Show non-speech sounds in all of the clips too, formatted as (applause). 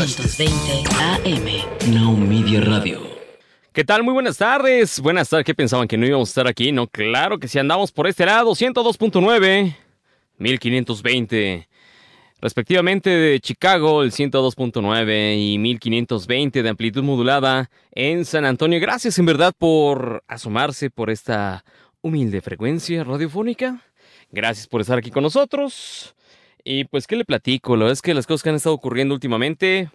1520 AM. Now Media Radio. ¿Qué tal? Muy buenas tardes. Buenas tardes. ¿Qué pensaban que no íbamos a estar aquí? No, claro que sí andamos por este lado. 102.9, 1520. Respectivamente de Chicago, el 102.9 y 1520 de amplitud modulada en San Antonio. Gracias en verdad por asomarse por esta humilde frecuencia radiofónica. Gracias por estar aquí con nosotros. Y pues, ¿qué le platico? Lo es que las cosas que han estado ocurriendo últimamente,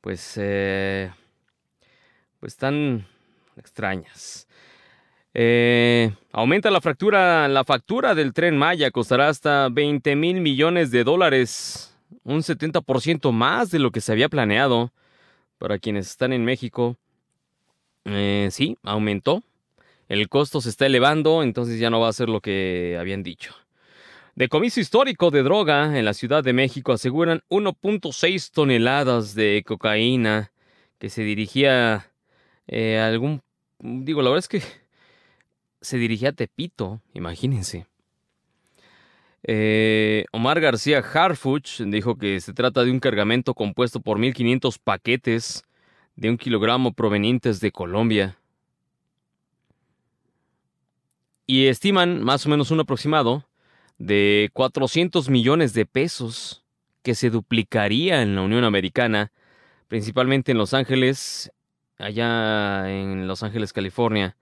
pues, eh, pues están extrañas. Eh, aumenta la fractura, la factura del tren Maya costará hasta 20 mil millones de dólares, un 70% más de lo que se había planeado. Para quienes están en México, eh, sí, aumentó. El costo se está elevando, entonces ya no va a ser lo que habían dicho. Decomiso histórico de droga en la Ciudad de México aseguran 1.6 toneladas de cocaína que se dirigía eh, a algún... Digo, la verdad es que se dirigía a Tepito, imagínense. Eh, Omar García Harfuch dijo que se trata de un cargamento compuesto por 1.500 paquetes de un kilogramo provenientes de Colombia. Y estiman más o menos un aproximado de 400 millones de pesos que se duplicaría en la Unión Americana, principalmente en Los Ángeles, allá en Los Ángeles, California.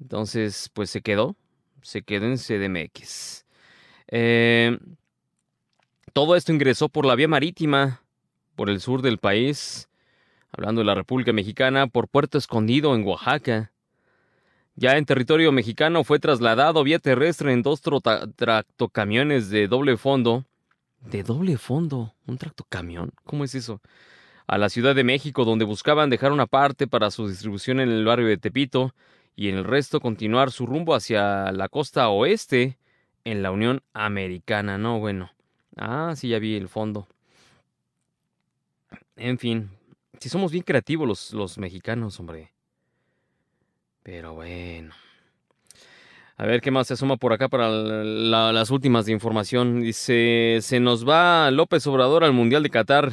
Entonces, pues se quedó, se quedó en CDMX. Eh, todo esto ingresó por la vía marítima, por el sur del país, hablando de la República Mexicana, por Puerto Escondido en Oaxaca. Ya en territorio mexicano fue trasladado vía terrestre en dos tractocamiones de doble fondo. ¿De doble fondo? ¿Un tractocamión? ¿Cómo es eso? A la Ciudad de México, donde buscaban dejar una parte para su distribución en el barrio de Tepito y en el resto continuar su rumbo hacia la costa oeste en la Unión Americana. No, bueno. Ah, sí, ya vi el fondo. En fin, si somos bien creativos los, los mexicanos, hombre. Pero bueno. A ver qué más se asoma por acá para las últimas de información. Dice, se nos va López Obrador al Mundial de Qatar.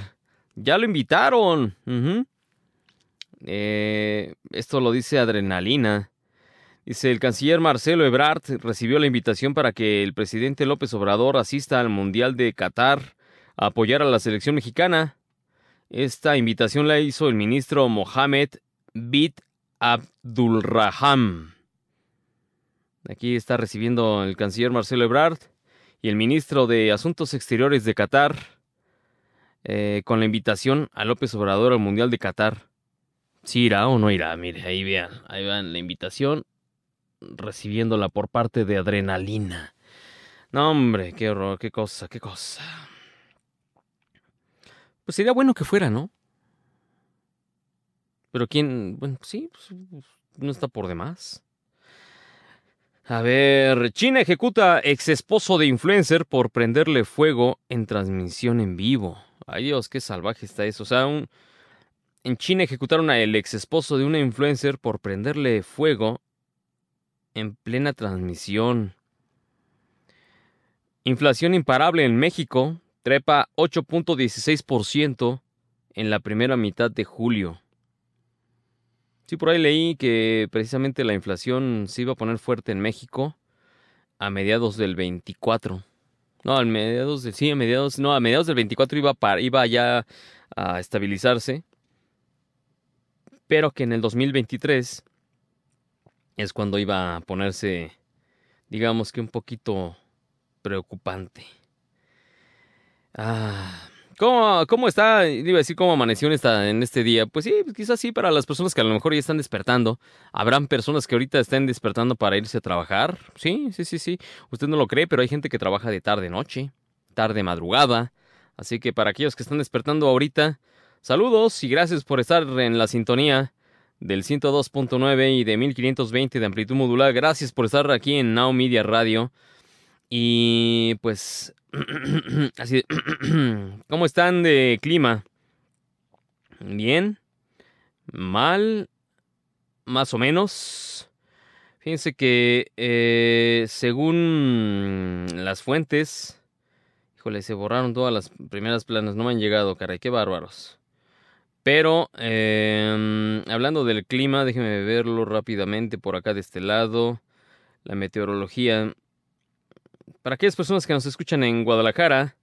Ya lo invitaron. Eh, esto lo dice Adrenalina. Dice, el canciller Marcelo Ebrard recibió la invitación para que el presidente López Obrador asista al Mundial de Qatar a apoyar a la selección mexicana. Esta invitación la hizo el ministro Mohamed Bit Abdulraham. Aquí está recibiendo el canciller Marcelo Ebrard y el ministro de Asuntos Exteriores de Qatar eh, con la invitación a López Obrador al Mundial de Qatar. ¿Sí irá o no irá? Mire, ahí vean, ahí vean la invitación recibiéndola por parte de Adrenalina. No, hombre, qué horror, qué cosa, qué cosa. Pues sería bueno que fuera, ¿no? Pero quién, bueno, sí, pues, no está por demás. A ver, China ejecuta ex esposo de influencer por prenderle fuego en transmisión en vivo. Ay Dios, qué salvaje está eso. O sea, en China ejecutaron al ex esposo de una influencer por prenderle fuego en plena transmisión. Inflación imparable en México trepa 8.16% en la primera mitad de julio. Sí, por ahí leí que precisamente la inflación se iba a poner fuerte en México a mediados del 24. No, a mediados del, sí, a mediados, no, a mediados del 24 iba, para, iba ya a estabilizarse. Pero que en el 2023 es cuando iba a ponerse, digamos que un poquito preocupante. Ah, ¿Cómo, ¿Cómo está? Iba a decir cómo amaneció en, esta, en este día. Pues sí, pues quizás sí para las personas que a lo mejor ya están despertando. Habrán personas que ahorita estén despertando para irse a trabajar. Sí, sí, sí, sí. Usted no lo cree, pero hay gente que trabaja de tarde noche, tarde madrugada. Así que para aquellos que están despertando ahorita, saludos y gracias por estar en la sintonía del 102.9 y de 1520 de amplitud modular. Gracias por estar aquí en Now Media Radio. Y pues (clears throat) Así, (clears throat) ¿cómo están de clima? Bien, mal, más o menos. Fíjense que eh, según las fuentes, híjole, se borraron todas las primeras planas, no me han llegado, caray, qué bárbaros. Pero em, hablando del clima, déjenme verlo rápidamente por acá de este lado. La meteorología. Para aquellas personas que nos escuchan en Guadalajara,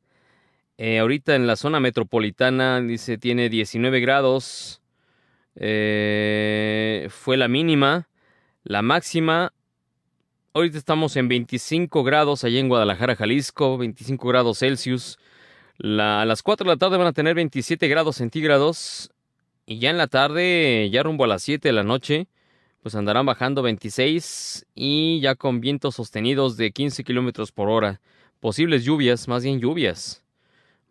eh, ahorita en la zona metropolitana dice tiene 19 grados. Eh, fue la mínima. La máxima. Ahorita estamos en 25 grados allá en Guadalajara, Jalisco. 25 grados Celsius. a las 4 de la tarde van a tener 27 grados centígrados. Y ya en la tarde, ya rumbo a las 7 de la noche, pues andarán bajando 26 y ya con vientos sostenidos de 15 kilómetros por hora. Posibles lluvias, más bien lluvias.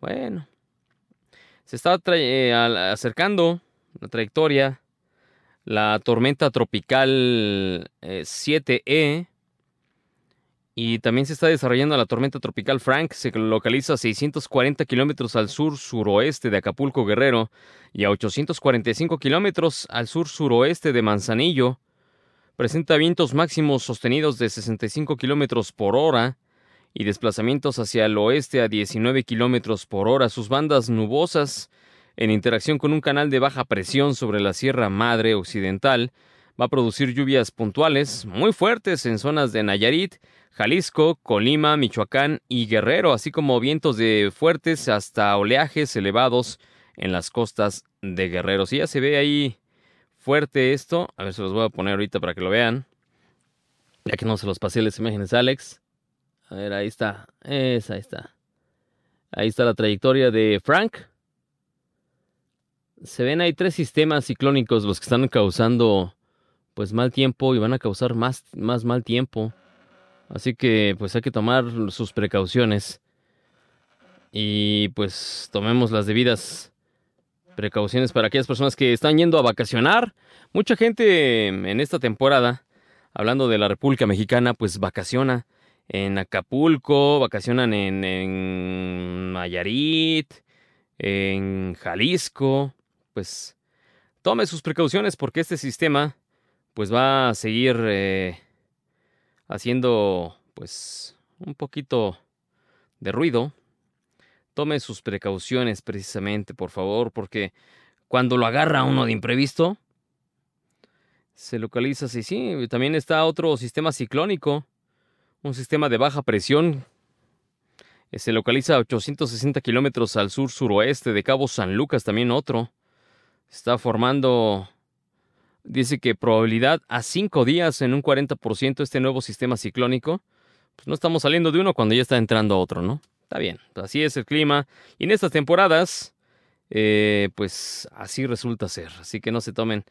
Bueno, se está eh, acercando la trayectoria la tormenta tropical 7E eh, y también se está desarrollando la tormenta tropical Frank, se localiza a 640 kilómetros al sur-suroeste de Acapulco Guerrero y a 845 kilómetros al sur-suroeste de Manzanillo. Presenta vientos máximos sostenidos de 65 kilómetros por hora y desplazamientos hacia el oeste a 19 kilómetros por hora. Sus bandas nubosas, en interacción con un canal de baja presión sobre la Sierra Madre Occidental, va a producir lluvias puntuales muy fuertes en zonas de Nayarit, Jalisco, Colima, Michoacán y Guerrero, así como vientos de fuertes hasta oleajes elevados en las costas de Guerrero. Si ya se ve ahí fuerte esto, a ver, se los voy a poner ahorita para que lo vean. Ya que no se los pasé las imágenes, Alex. A ver, ahí está. Esa, ahí está. Ahí está la trayectoria de Frank. Se ven ahí tres sistemas ciclónicos los que están causando pues mal tiempo y van a causar más, más mal tiempo. Así que pues hay que tomar sus precauciones. Y pues tomemos las debidas precauciones para aquellas personas que están yendo a vacacionar. Mucha gente en esta temporada, hablando de la República Mexicana, pues vacaciona en Acapulco, vacacionan en, en Nayarit, en Jalisco. Pues tome sus precauciones porque este sistema pues va a seguir eh, haciendo pues un poquito de ruido. Tome sus precauciones precisamente, por favor, porque cuando lo agarra uno de imprevisto, se localiza así. Sí, también está otro sistema ciclónico, un sistema de baja presión. Eh, se localiza a 860 kilómetros al sur-suroeste de Cabo San Lucas, también otro. Está formando dice que probabilidad a 5 días en un 40% este nuevo sistema ciclónico. Pues no estamos saliendo de uno cuando ya está entrando otro, ¿no? Está bien, así es el clima. Y en estas temporadas, eh, pues así resulta ser. Así que no se tomen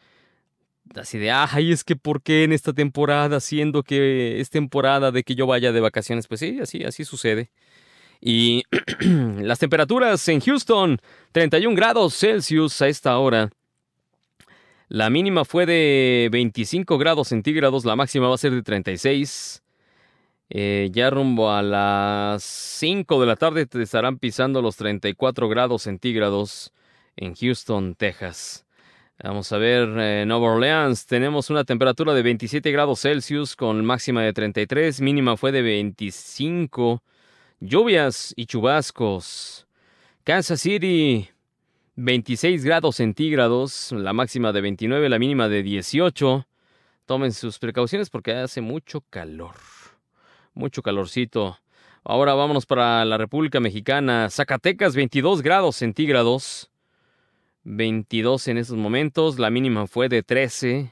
así de, ay, es que ¿por qué en esta temporada, siendo que es temporada de que yo vaya de vacaciones? Pues sí, así, así sucede. Y (clears throat) las temperaturas en Houston, 31 grados Celsius a esta hora. La mínima fue de 25 grados centígrados, la máxima va a ser de 36. Eh, ya rumbo a las 5 de la tarde te estarán pisando los 34 grados centígrados en Houston, Texas. Vamos a ver, en Nueva Orleans tenemos una temperatura de 27 grados Celsius con máxima de 33, mínima fue de 25. Lluvias y chubascos. Kansas City, 26 grados centígrados, la máxima de 29, la mínima de 18. Tomen sus precauciones porque hace mucho calor. Mucho calorcito. Ahora vámonos para la República Mexicana. Zacatecas, 22 grados centígrados. 22 en estos momentos. La mínima fue de 13.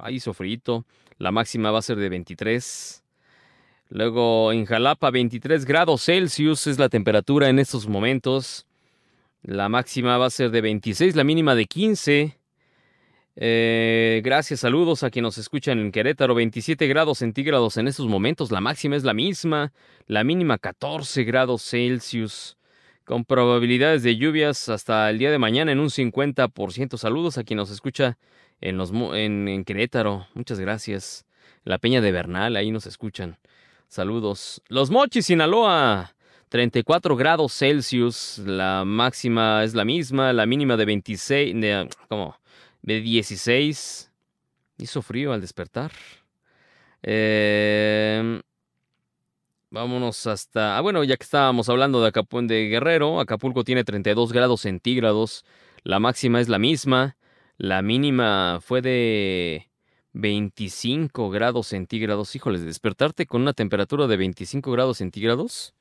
Ahí sofrito. La máxima va a ser de 23. Luego en Jalapa, 23 grados Celsius es la temperatura en estos momentos. La máxima va a ser de 26, la mínima de 15. Eh, gracias, saludos a quienes nos escuchan en Querétaro, 27 grados centígrados en estos momentos, la máxima es la misma, la mínima 14 grados Celsius, con probabilidades de lluvias hasta el día de mañana en un 50%. Saludos a quien nos escucha en, los, en Querétaro, muchas gracias. La Peña de Bernal, ahí nos escuchan. Saludos. Los Mochis, Sinaloa. 34 grados Celsius, la máxima es la misma, la mínima de 26, de, ¿cómo? De 16. Hizo frío al despertar. Em, vámonos hasta... Ah, bueno, ya que estábamos hablando de Acapulco de Guerrero, Acapulco tiene 32 grados centígrados, La máxima es la misma. La mínima fue de 25 grados centígrados. Híjoles, despertarte con una temperatura de 25 grados centígrados.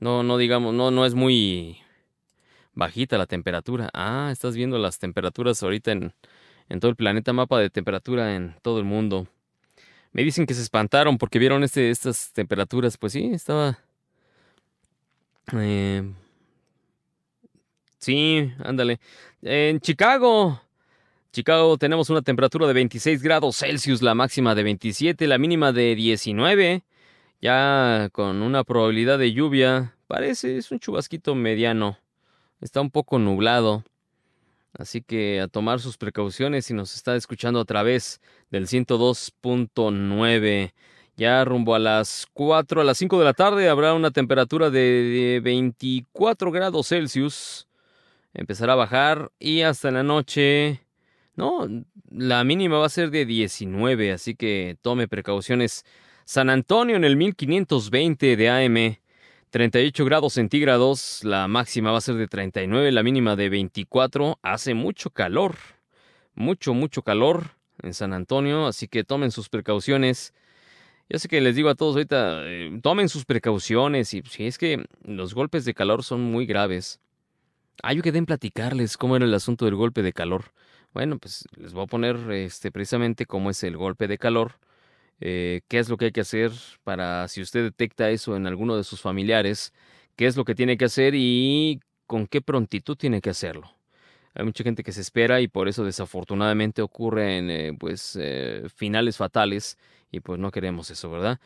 No, no digamos, no, no es muy bajita la temperatura. Ah, estás viendo las temperaturas ahorita en, todo el planeta, mapa de temperatura en todo el mundo. Me dicen que se espantaron porque vieron este, estas temperaturas. Pues sí, estaba... Eh, sí, ándale. En Chicago. Chicago tenemos una temperatura de 26 grados Celsius, la máxima de 27, la mínima de 19. Ya con una probabilidad de lluvia. Parece, es un chubasquito mediano. Está un poco nublado. Así que a tomar sus precauciones si nos está escuchando a través del 102.9. Ya rumbo a las 4, a las 5 de la tarde habrá una temperatura de 24 grados Celsius. Empezará a bajar y hasta la noche... No, la mínima va a ser de 19, así que tome precauciones. San Antonio en el 1520 de AM 38 grados centígrados, la máxima va a ser de 39, la mínima de 24. Hace mucho calor, mucho, mucho calor en San Antonio, así que tomen sus precauciones. Ya sé que les digo a todos ahorita, eh, tomen sus precauciones y si es que los golpes de calor son muy graves. Ah, yo quedé en platicarles cómo era el asunto del golpe de calor. Bueno, pues les voy a poner este, precisamente cómo es el golpe de calor eh, qué es lo que hay que hacer para si usted detecta eso en alguno de sus familiares, qué es lo que tiene que hacer y con qué prontitud tiene que hacerlo. Hay mucha gente que se espera y por eso desafortunadamente ocurren eh, pues eh, finales fatales y pues no queremos eso, ¿verdad?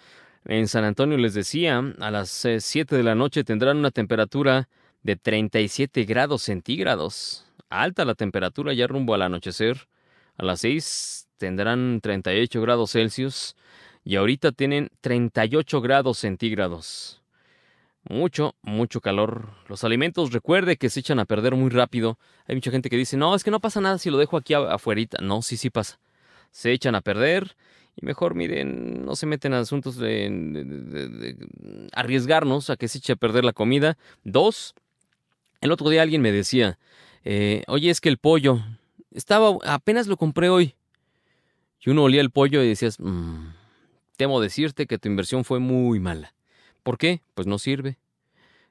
En San Antonio les decía, a las 7 de la noche tendrán una temperatura de 37 grados centígrados. Alta la temperatura ya rumbo al anochecer. A las 6 tendrán 38 grados Celsius y ahorita tienen 38 grados centígrados. Mucho, mucho calor. Los alimentos, recuerde que se echan a perder muy rápido. Hay mucha gente que dice, no, es que no pasa nada si lo dejo aquí afuera. No, sí, sí pasa. Se echan a perder y mejor, miren, no se meten a asuntos de, arriesgarnos a que se eche a perder la comida. Dos, el otro día alguien me decía, eh, oye, es que el pollo, estaba, apenas lo compré hoy. Y uno olía el pollo y decías, mmm, Temo decirte que tu inversión fue muy mala. ¿Por qué? Pues no sirve.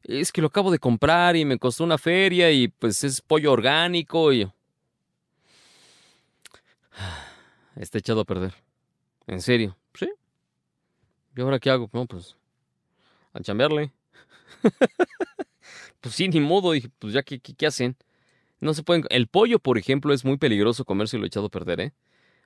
Es que lo acabo de comprar y me costó una feria y pues es pollo orgánico y... (sighs) Está echado a perder. ¿En serio? Sí. ¿Y ahora qué hago? No, pues... A chambearle. (laughs) pues sí, ni modo. Dije, pues ya, ¿qué, qué, qué hacen? No se pueden... El pollo, por ejemplo, es muy peligroso comérselo echado a perder, ¿eh?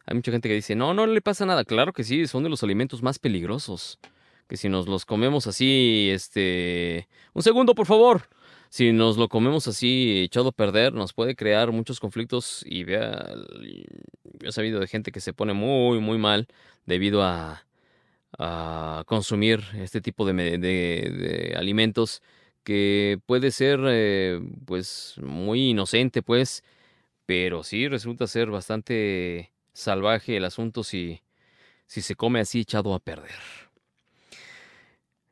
Hay mucha gente que dice, no, no le pasa nada. Claro que sí, son de los alimentos más peligrosos. Que si nos los comemos así, este... Un segundo, por favor. Si nos lo comemos así echado a perder, nos puede crear muchos conflictos y vea, yo he sabido de gente que se pone muy, muy mal debido a, a consumir este tipo de, de, alimentos que puede ser eh, pues muy inocente pues pero sí resulta ser bastante salvaje el asunto si, si se come así echado a perder.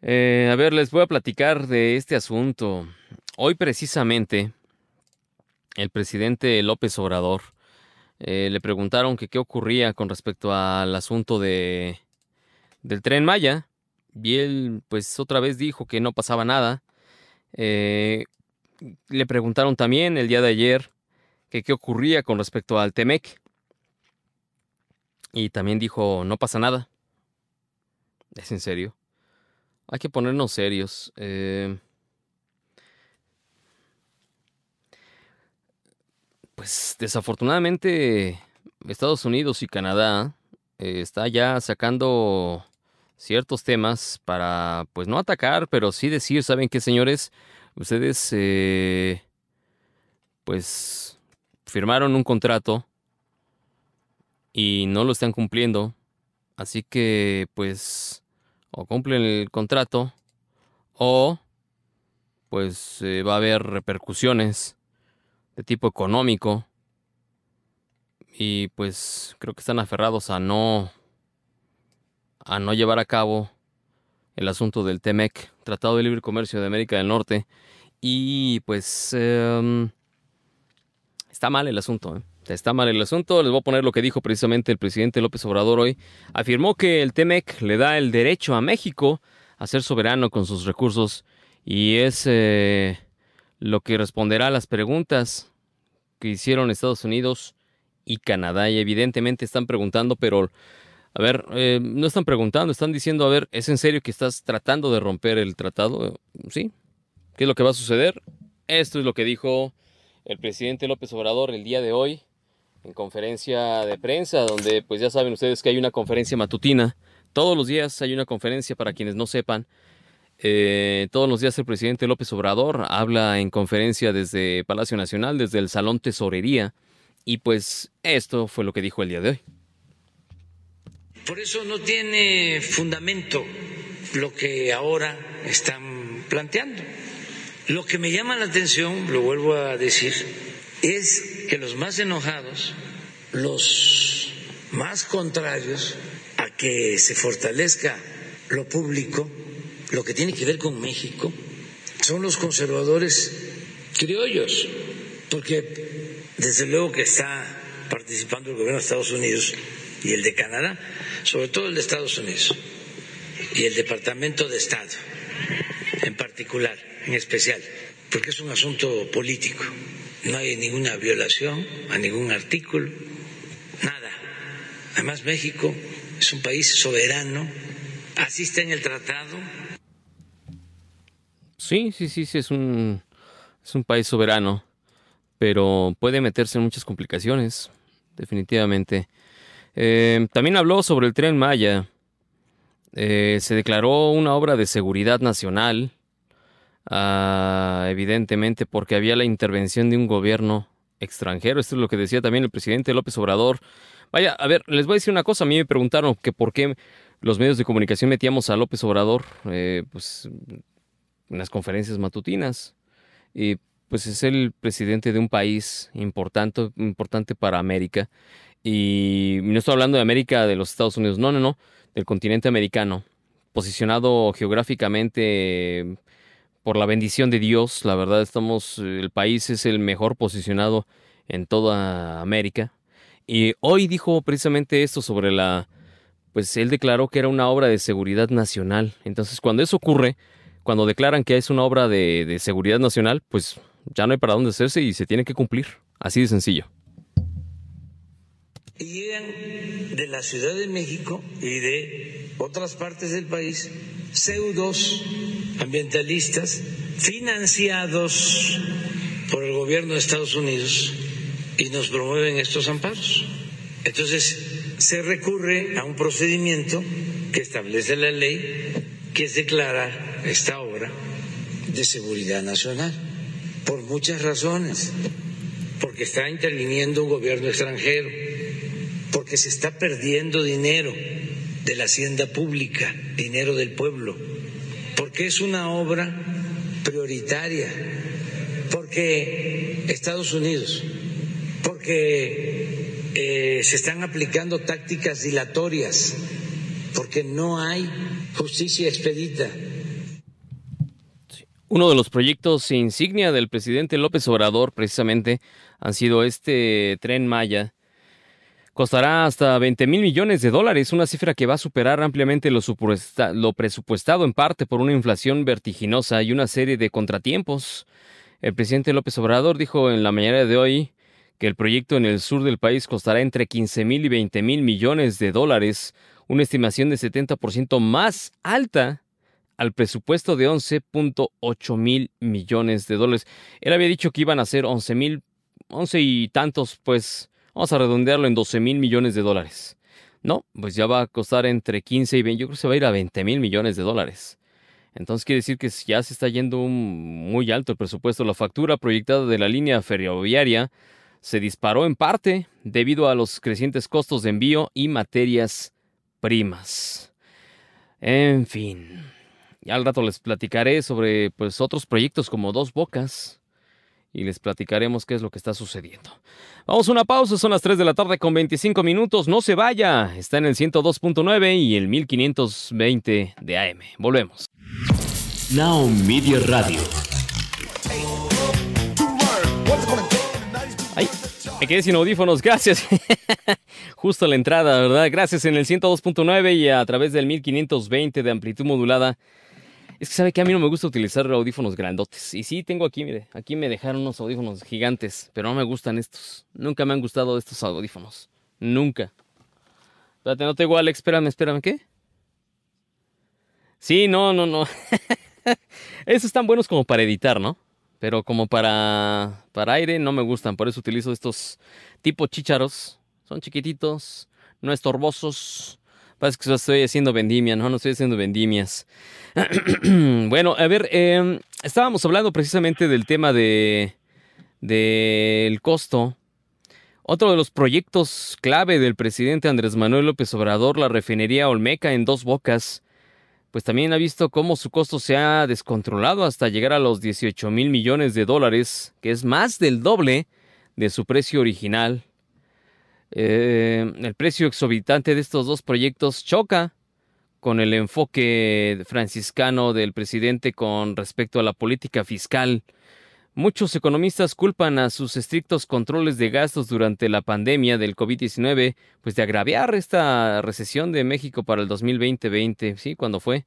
Eh, a ver, les voy a platicar de este asunto. Hoy precisamente el presidente López Obrador eh, le preguntaron que qué ocurría con respecto al asunto de del tren Maya y él pues otra vez dijo que no pasaba nada. Eh, le preguntaron también el día de ayer que qué ocurría con respecto al Temec y también dijo, no pasa nada. ¿Es en serio? Hay que ponernos serios. Eh, pues desafortunadamente Estados Unidos y Canadá eh, está ya sacando ciertos temas para, pues no atacar, pero sí decir, ¿saben qué, señores? Ustedes, eh, pues, firmaron un contrato y no lo están cumpliendo. Así que pues o cumplen el contrato o pues eh, va a haber repercusiones de tipo económico y pues creo que están aferrados a no a no llevar a cabo el asunto del TEMEC, Tratado de Libre Comercio de América del Norte y pues em, está mal el asunto. ¿eh? Está mal el asunto. Les voy a poner lo que dijo precisamente el presidente López Obrador hoy. Afirmó que el TEMEC le da el derecho a México a ser soberano con sus recursos y es eh, lo que responderá a las preguntas que hicieron Estados Unidos y Canadá. Y evidentemente están preguntando, pero a ver, eh, no están preguntando, están diciendo, a ver, ¿es en serio que estás tratando de romper el tratado? ¿Sí? ¿Qué es lo que va a suceder? Esto es lo que dijo el presidente López Obrador el día de hoy en conferencia de prensa, donde pues ya saben ustedes que hay una conferencia matutina. Todos los días hay una conferencia para quienes no sepan. Eh, todos los días el presidente López Obrador habla en conferencia desde Palacio Nacional, desde el Salón Tesorería. Y pues esto fue lo que dijo el día de hoy. Por eso no tiene fundamento lo que ahora están planteando. Lo que me llama la atención, lo vuelvo a decir, es que los más enojados, los más contrarios a que se fortalezca lo público, lo que tiene que ver con México, son los conservadores criollos, porque desde luego que está participando el gobierno de Estados Unidos y el de Canadá, sobre todo el de Estados Unidos y el Departamento de Estado en particular, en especial, porque es un asunto político. No hay ninguna violación a ningún artículo, nada. Además, México es un país soberano, así está en el tratado. Sí, sí, sí, sí, es un, es un país soberano, pero puede meterse en muchas complicaciones, definitivamente. Eh, también habló sobre el tren Maya. Eh, se declaró una obra de seguridad nacional, ah, evidentemente porque había la intervención de un gobierno extranjero. Esto es lo que decía también el presidente López Obrador. Vaya, a ver, les voy a decir una cosa. A mí me preguntaron que por qué los medios de comunicación metíamos a López Obrador eh, pues, en las conferencias matutinas. Y pues es el presidente de un país importante, importante para América. Y no estoy hablando de América de los Estados Unidos, no, no, no, del continente americano, posicionado geográficamente por la bendición de Dios. La verdad, estamos, el país es el mejor posicionado en toda América. Y hoy dijo precisamente esto sobre la, pues él declaró que era una obra de seguridad nacional. Entonces, cuando eso ocurre, cuando declaran que es una obra de, de seguridad nacional, pues ya no hay para dónde hacerse y se tiene que cumplir. Así de sencillo y llegan de la Ciudad de México y de otras partes del país pseudos ambientalistas financiados por el gobierno de Estados Unidos y nos promueven estos amparos. Entonces se recurre a un procedimiento que establece la ley, que es declarar esta obra de seguridad nacional, por muchas razones, porque está interviniendo un gobierno extranjero porque se está perdiendo dinero de la hacienda pública, dinero del pueblo, porque es una obra prioritaria, porque Estados Unidos, porque eh, se están aplicando tácticas dilatorias, porque no hay justicia expedita. Uno de los proyectos insignia del presidente López Obrador precisamente han sido este tren Maya, costará hasta 20 mil millones de dólares, una cifra que va a superar ampliamente lo, presupuestado en parte por una inflación vertiginosa y una serie de contratiempos. El presidente López Obrador dijo en la mañana de hoy que el proyecto en el sur del país costará entre 15 mil y 20 mil millones de dólares, una estimación de 70% más alta al presupuesto de 11.8 mil millones de dólares. Él había dicho que iban a ser 11 mil, 11 y tantos, pues Vamos a redondearlo en 12 mil millones de dólares. No, pues ya va a costar entre 15 y 20, yo creo que se va a ir a 20 mil millones de dólares. Entonces quiere decir que ya se está yendo muy alto el presupuesto. La factura proyectada de la línea ferroviaria se disparó en parte debido a los crecientes costos de envío y materias primas. En fin, ya al rato les platicaré sobre pues otros proyectos como Dos Bocas, y les platicaremos qué es lo que está sucediendo. Vamos a una pausa, son las 3 de la tarde con 25 minutos, no se vaya, está en el 102.9 y el 1520 de AM. Volvemos. Now Media Radio. Me quedé sin audífonos, gracias. (laughs) Justo a la entrada, ¿verdad? Gracias en el 102.9 y a través del 1520 de amplitud modulada. Es que sabe que a mí no me gusta utilizar audífonos grandotes. Y sí, tengo aquí, mire, aquí me dejaron unos audífonos gigantes, pero no me gustan estos. Nunca me han gustado estos audífonos. Nunca. Espérate, no te igual, espérame, espérame, ¿qué? Sí, no, no, no. (laughs) Esos están buenos como para editar, ¿no? Pero como para, para aire no me gustan, por eso utilizo estos tipo chícharos. Son chiquititos, no estorbosos. Parece que estoy haciendo vendimia, no, no estoy haciendo vendimias. (clears throat) bueno, a ver, em, estábamos hablando precisamente del tema de del costo. Otro de los proyectos clave del presidente Andrés Manuel López Obrador, la refinería Olmeca en dos bocas, pues también ha visto cómo su costo se ha descontrolado hasta llegar a los 18 mil millones de dólares, que es más del doble de su precio original. Eh, el precio exorbitante de estos dos proyectos choca con el enfoque franciscano del presidente con respecto a la política fiscal Muchos economistas culpan a sus estrictos controles de gastos durante la pandemia del COVID-19, pues de agraviar esta recesión de México para el 2020, ¿sí? Cuando fue.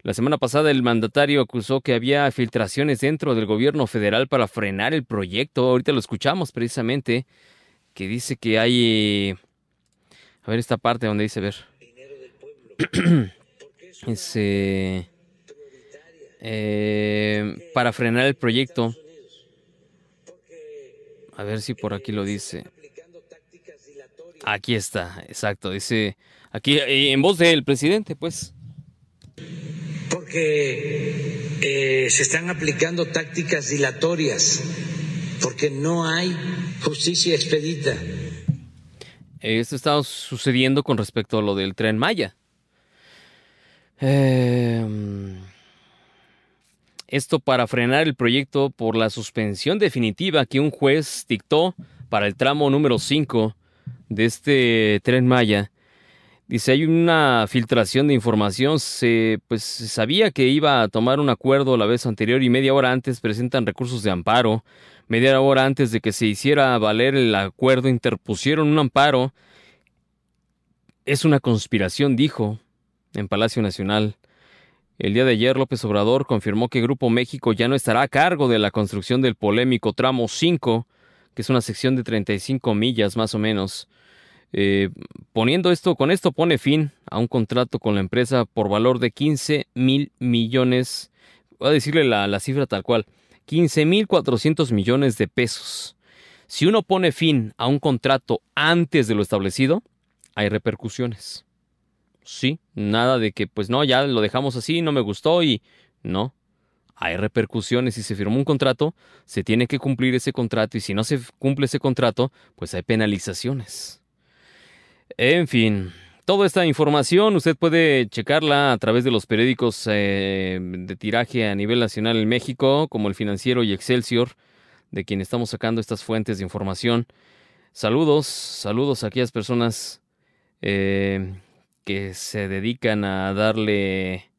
La semana pasada el mandatario acusó que había filtraciones dentro del gobierno federal para frenar el proyecto. Ahorita lo escuchamos precisamente, que dice que hay... A ver esta parte donde dice, ver. (clears throat) Ese... Eh, para frenar el proyecto. A ver si por aquí lo dice. Aquí está, exacto. Dice aquí eh, en voz del presidente, pues. Porque eh, se están aplicando tácticas dilatorias, porque no hay justicia expedita. Esto está sucediendo con respecto a lo del tren Maya. Eh, esto para frenar el proyecto por la suspensión definitiva que un juez dictó para el tramo número 5 de este tren Maya. Dice, hay una filtración de información, se, pues se sabía que iba a tomar un acuerdo la vez anterior y media hora antes presentan recursos de amparo. Media hora antes de que se hiciera valer el acuerdo interpusieron un amparo. Es una conspiración, dijo, en Palacio Nacional. El día de ayer López Obrador confirmó que Grupo México ya no estará a cargo de la construcción del polémico tramo 5, que es una sección de 35 millas más o menos. Eh, poniendo esto, con esto pone fin a un contrato con la empresa por valor de 15 mil millones, voy a decirle la, la cifra tal cual, 15 mil 400 millones de pesos. Si uno pone fin a un contrato antes de lo establecido, hay repercusiones. Sí, nada de que pues no, ya lo dejamos así, no me gustó y no. Hay repercusiones si se firmó un contrato, se tiene que cumplir ese contrato y si no se cumple ese contrato, pues hay penalizaciones. En fin, toda esta información usted puede checarla a través de los periódicos eh, de tiraje a nivel nacional en México, como el Financiero y Excelsior, de quien estamos sacando estas fuentes de información. Saludos, saludos a aquellas personas eh, que se dedican a darle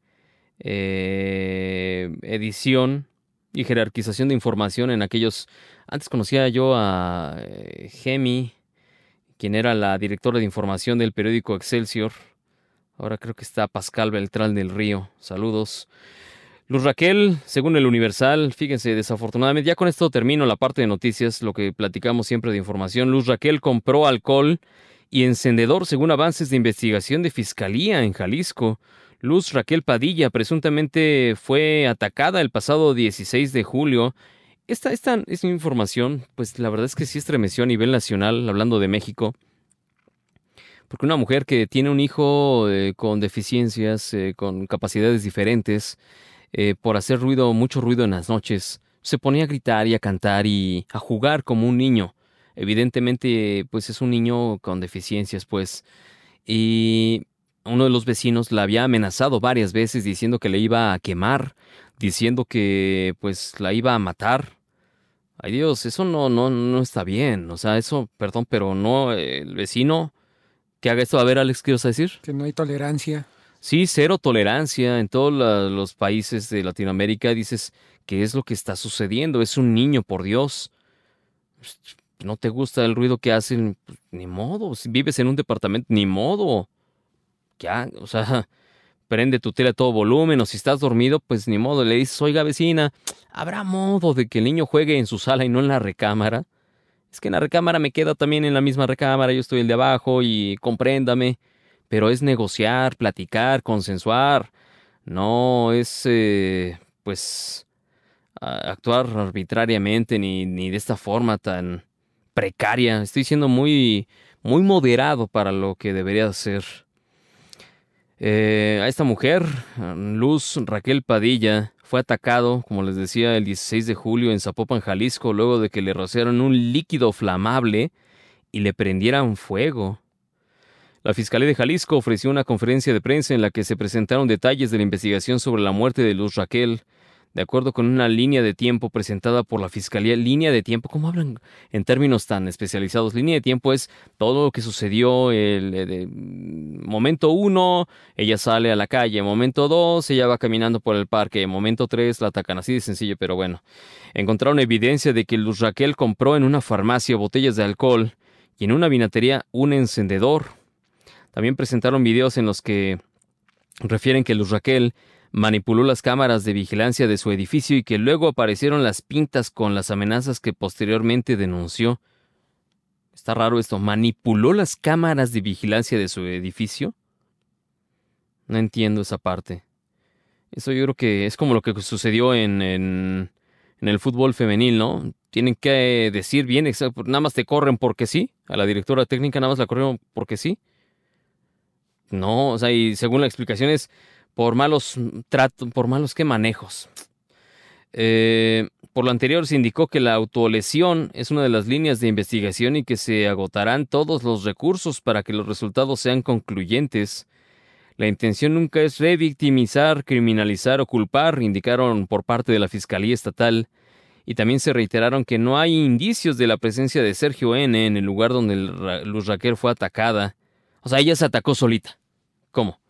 eh, edición y jerarquización de información en aquellos... Antes conocía yo a Gemi, quien era la directora de información del periódico Excelsior. Ahora creo que está Pascal Beltrán del Río. Saludos. Luz Raquel, según el Universal, fíjense, desafortunadamente, ya con esto termino la parte de noticias, lo que platicamos siempre de información. Luz Raquel compró alcohol y encendedor según avances de investigación de Fiscalía en Jalisco. Luz Raquel Padilla presuntamente fue atacada el pasado 16 de julio. Esta, esta, esta información, pues la verdad es que sí estremeció a nivel nacional, hablando de México. Porque una mujer que tiene un hijo eh, con deficiencias, eh, con capacidades diferentes, eh, por hacer ruido, mucho ruido en las noches, se ponía a gritar y a cantar y a jugar como un niño. Evidentemente, pues es un niño con deficiencias, pues. Y uno de los vecinos la había amenazado varias veces diciendo que le iba a quemar, diciendo que pues la iba a matar. Ay Dios, eso no, no, no está bien. O sea, eso, perdón, pero no, el vecino que haga esto. A ver, Alex, ¿qué vas a decir? Que no hay tolerancia. Sí, cero tolerancia en todos los países de Latinoamérica. Dices, ¿qué es lo que está sucediendo? Es un niño, por Dios no te gusta el ruido que hacen, pues, ni modo. Si vives en un departamento, ni modo. Ya, o sea, prende tu tele a todo volumen o si estás dormido, pues ni modo, le dices, oiga vecina, ¿habrá modo de que el niño juegue en su sala y no en la recámara? Es que en la recámara me queda también en la misma recámara, yo estoy el de abajo y compréndame. Pero es negociar, platicar, consensuar. No es, eh, pues, actuar arbitrariamente ni, ni de esta forma tan precaria. Estoy siendo muy, muy moderado para lo que debería ser. Eh, a esta mujer, Luz Raquel Padilla, fue atacado, como les decía, el 16 de julio en Zapopan, Jalisco, luego de que le rociaron un líquido flamable y le prendieran fuego. La Fiscalía de Jalisco ofreció una conferencia de prensa en la que se presentaron detalles de la investigación sobre la muerte de Luz Raquel, de acuerdo con una línea de tiempo presentada por la Fiscalía. Línea de tiempo, ¿cómo hablan en términos tan especializados? Línea de tiempo es todo lo que sucedió el, de momento uno, ella sale a la calle, momento dos, ella va caminando por el parque, momento tres, la atacan así de sencillo, pero bueno. Encontraron evidencia de que Luz Raquel compró en una farmacia botellas de alcohol y en una vinatería un encendedor. También presentaron videos en los que refieren que Luz Raquel manipuló las cámaras de vigilancia de su edificio y que luego aparecieron las pintas con las amenazas que posteriormente denunció. Está raro esto, manipuló las cámaras de vigilancia de su edificio. No entiendo esa parte. Eso yo creo que es como lo que sucedió en, en, el fútbol femenil, ¿no? Tienen que decir bien, nada más te corren porque sí. A la directora técnica nada más la corrieron porque sí. No, o sea, y según la explicación es, por malos por malos que manejos. Eh, por lo anterior se indicó que la autolesión es una de las líneas de investigación y que se agotarán todos los recursos para que los resultados sean concluyentes. La intención nunca es revictimizar, criminalizar o culpar, indicaron por parte de la Fiscalía Estatal, y también se reiteraron que no hay indicios de la presencia de Sergio N. en el lugar donde Luz Raquel fue atacada. O sea, ella se atacó solita. ¿Cómo?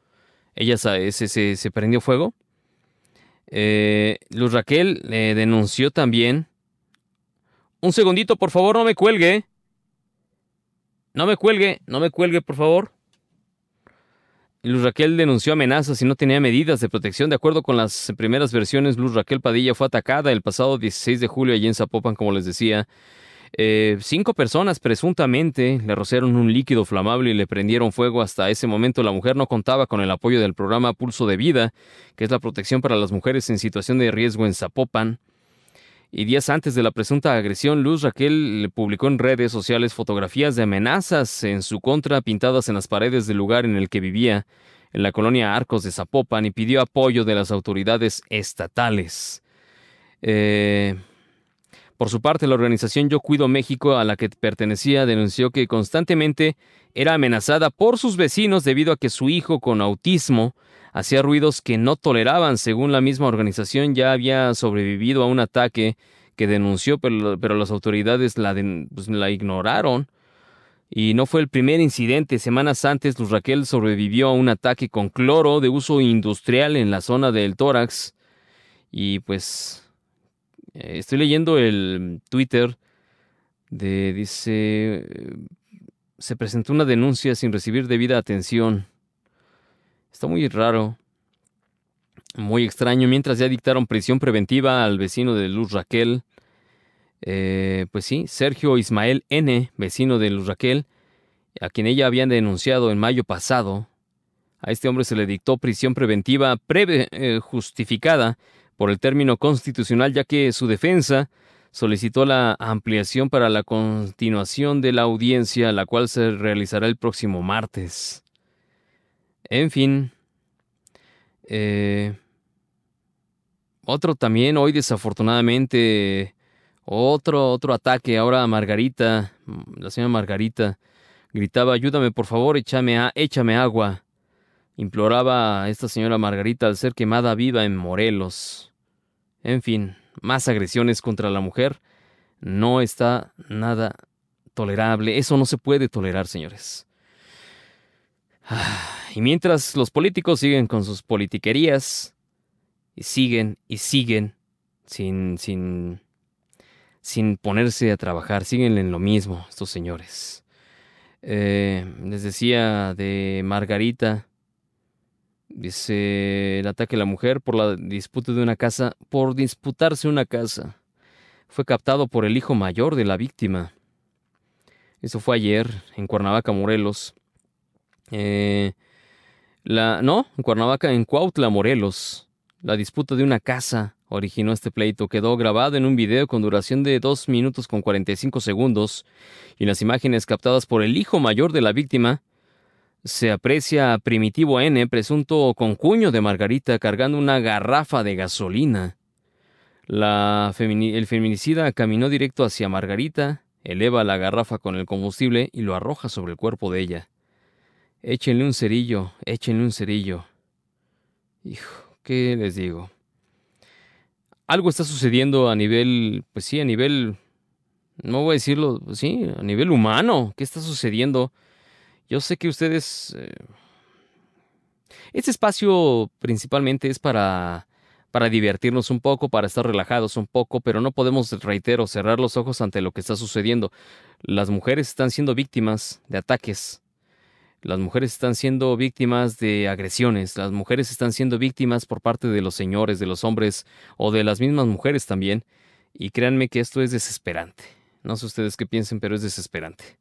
Ella se, se, se prendió fuego. Eh, Luz Raquel le denunció también. Un segundito, por favor, no me cuelgue. No me cuelgue, no me cuelgue, por favor. Luz Raquel denunció amenazas y no tenía medidas de protección. De acuerdo con las primeras versiones, Luz Raquel Padilla fue atacada el pasado 16 de julio allí en Zapopan, como les decía. Eh, cinco personas presuntamente le rociaron un líquido flamable y le prendieron fuego. Hasta ese momento la mujer no contaba con el apoyo del programa Pulso de Vida, que es la protección para las mujeres en situación de riesgo en Zapopan. Y días antes de la presunta agresión, Luz Raquel publicó en redes sociales fotografías de amenazas en su contra pintadas en las paredes del lugar en el que vivía, en la colonia Arcos de Zapopan, y pidió apoyo de las autoridades estatales. Eh, por su parte, la organización Yo Cuido México, a la que pertenecía, denunció que constantemente era amenazada por sus vecinos debido a que su hijo con autismo hacía ruidos que no toleraban. Según la misma organización, ya había sobrevivido a un ataque que denunció, pero, las autoridades la, pues, la ignoraron. Y no fue el primer incidente. Semanas antes, Luz Raquel sobrevivió a un ataque con cloro de uso industrial en la zona del tórax. Y pues eh, estoy leyendo el Twitter de, dice, se presentó una denuncia sin recibir debida atención. Está muy raro, muy extraño. Mientras ya dictaron prisión preventiva al vecino de Luz Raquel, eh, pues sí, Sergio Ismael N., vecino de Luz Raquel, a quien ella habían denunciado en mayo pasado. A este hombre se le dictó prisión preventiva pre eh, justificada por el término constitucional, ya que su defensa solicitó la ampliación para la continuación de la audiencia, la cual se realizará el próximo martes. En fin. Eh, otro también, hoy desafortunadamente, otro, otro ataque. Ahora Margarita, la señora Margarita, gritaba, ayúdame por favor, échame, échame agua. Imploraba a esta señora Margarita al ser quemada viva en Morelos. En fin, más agresiones contra la mujer no está nada tolerable. Eso no se puede tolerar, señores. Ah, y mientras los políticos siguen con sus politiquerías, y siguen y siguen sin, sin, sin ponerse a trabajar, siguen en lo mismo estos señores. Eh, les decía de Margarita, dice el ataque a la mujer por la disputa de una casa, por disputarse una casa. Fue captado por el hijo mayor de la víctima. Eso fue ayer en Cuernavaca, Morelos. Eh, la, no, en Cuernavaca, en Cuautla, Morelos. La disputa de una casa originó este pleito. Quedó grabado en un video con duración de 2 minutos con 45 segundos y las imágenes captadas por el hijo mayor de la víctima se aprecia a Primitivo N, presunto concuño de Margarita, cargando una garrafa de gasolina. El feminicida caminó directo hacia Margarita, eleva la garrafa con el combustible y lo arroja sobre el cuerpo de ella. Échenle un cerillo, échenle un cerillo. Hijo, ¿qué les digo? algo está sucediendo a nivel, pues sí, a nivel, no voy a decirlo, sí, a nivel humano. ¿Qué está sucediendo? Yo sé que ustedes... Eh, este espacio principalmente es para, para divertirnos un poco, para estar relajados un poco, pero no podemos, reitero, cerrar los ojos ante lo que está sucediendo. Las mujeres están siendo víctimas de ataques las mujeres están siendo víctimas de agresiones, las mujeres están siendo víctimas por parte de los señores, de los hombres o de las mismas mujeres también. Y créanme que esto es desesperante. No sé ustedes qué piensen, pero es desesperante.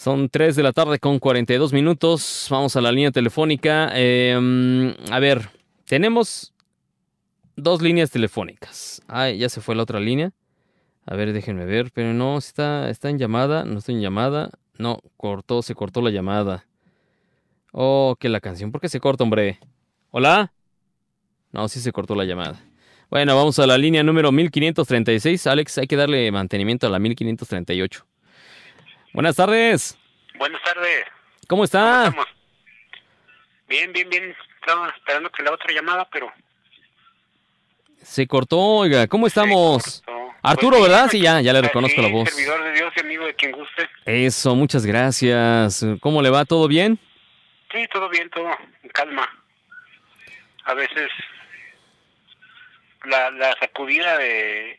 Son 3 de la tarde con 42 minutos. Vamos a la línea telefónica. Em, a ver, tenemos dos líneas telefónicas. Ay, ya se fue la otra línea. A ver, déjenme ver, pero no, está, está en llamada, no estoy en llamada. No, cortó, se cortó la llamada. Oh, que la canción. ¿Por qué se corta, hombre? ¿Hola? No, sí se cortó la llamada. Bueno, vamos a la línea número 1536. Alex, hay que darle mantenimiento a la 1538. Buenas tardes. Buenas tardes. ¿Cómo está? bien, bien, bien. Estaba esperando que la otra llamada, pero... Se cortó, oiga. ¿Cómo estamos? Arturo, pues ¿verdad? Sí, ya, ya le reconozco la voz. Servidor de Dios y amigo de quien guste. Eso, muchas gracias. ¿Cómo le va? ¿Todo bien? Sí, todo bien, todo en calma. A veces la, la sacudida de,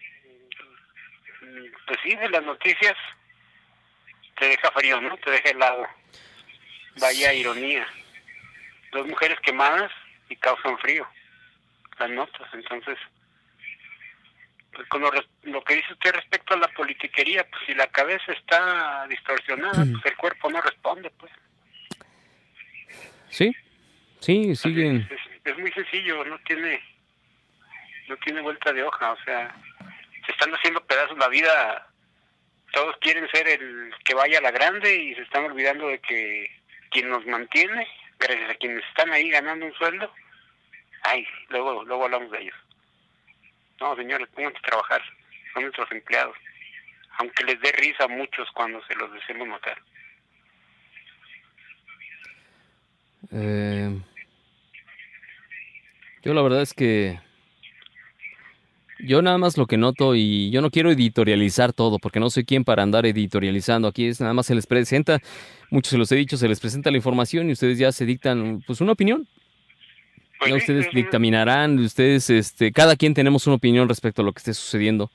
pues sí, de las noticias te deja frío, ¿no? Te deja helado. Vaya ironía. Dos mujeres quemadas y causan frío. Las notas, entonces pues, con lo, que dice usted respecto a la politiquería, pues si la cabeza está distorsionada, pues el cuerpo no responde, pues. Sí, sí, siguen. Es, muy sencillo, no tiene, no tiene vuelta de hoja, o sea, se están haciendo pedazos la vida. Todos quieren ser el que vaya a la grande y se están olvidando de que quien nos mantiene, gracias a quienes están ahí ganando un sueldo, ay, luego, luego hablamos de ellos. No, señores, pónganse a trabajar. Son nuestros empleados. Aunque les dé risa a muchos cuando se los decimos notar. Eh, yo la verdad es que yo nada más lo que noto y yo no quiero editorializar todo porque no soy quien para andar editorializando. Aquí es nada más se les presenta, muchos se los he dicho, se les presenta la información y ustedes ya se dictan pues una opinión. Pues ustedes dictaminarán, ustedes, este, cada quien tenemos una opinión respecto a lo que esté sucediendo.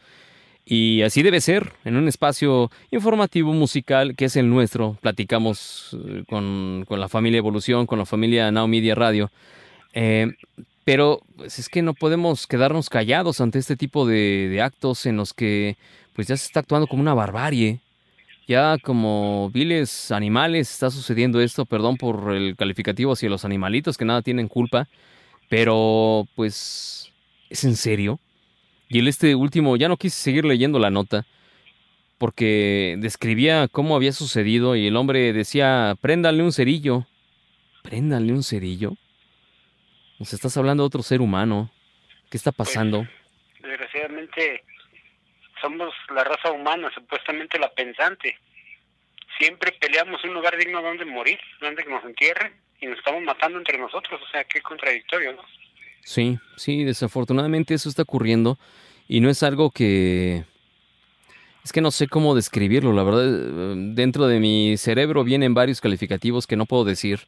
Y así debe ser, en un espacio informativo musical que es el nuestro. Platicamos eh, con, la familia Evolución, con la familia Now Media Radio. Eh, pero pues, es que no podemos quedarnos callados ante este tipo de, actos en los que pues ya se está actuando como una barbarie. Ya como viles animales está sucediendo esto, perdón por el calificativo hacia los animalitos que nada tienen culpa. Pero, pues, ¿es en serio? Y el este último, ya no quise seguir leyendo la nota, porque describía cómo había sucedido y el hombre decía, préndale un cerillo. ¿Préndale un cerillo? Nos estás hablando de otro ser humano. ¿Qué está pues, pasando? desgraciadamente, somos la raza humana, supuestamente la pensante. Siempre peleamos un lugar digno donde morir, donde nos entierren y nos estamos matando entre nosotros, o sea, qué contradictorio, ¿no? Sí, sí, desafortunadamente eso está ocurriendo y no es algo que... Es que no sé cómo describirlo, la verdad, dentro de mi cerebro vienen varios calificativos que no puedo decir.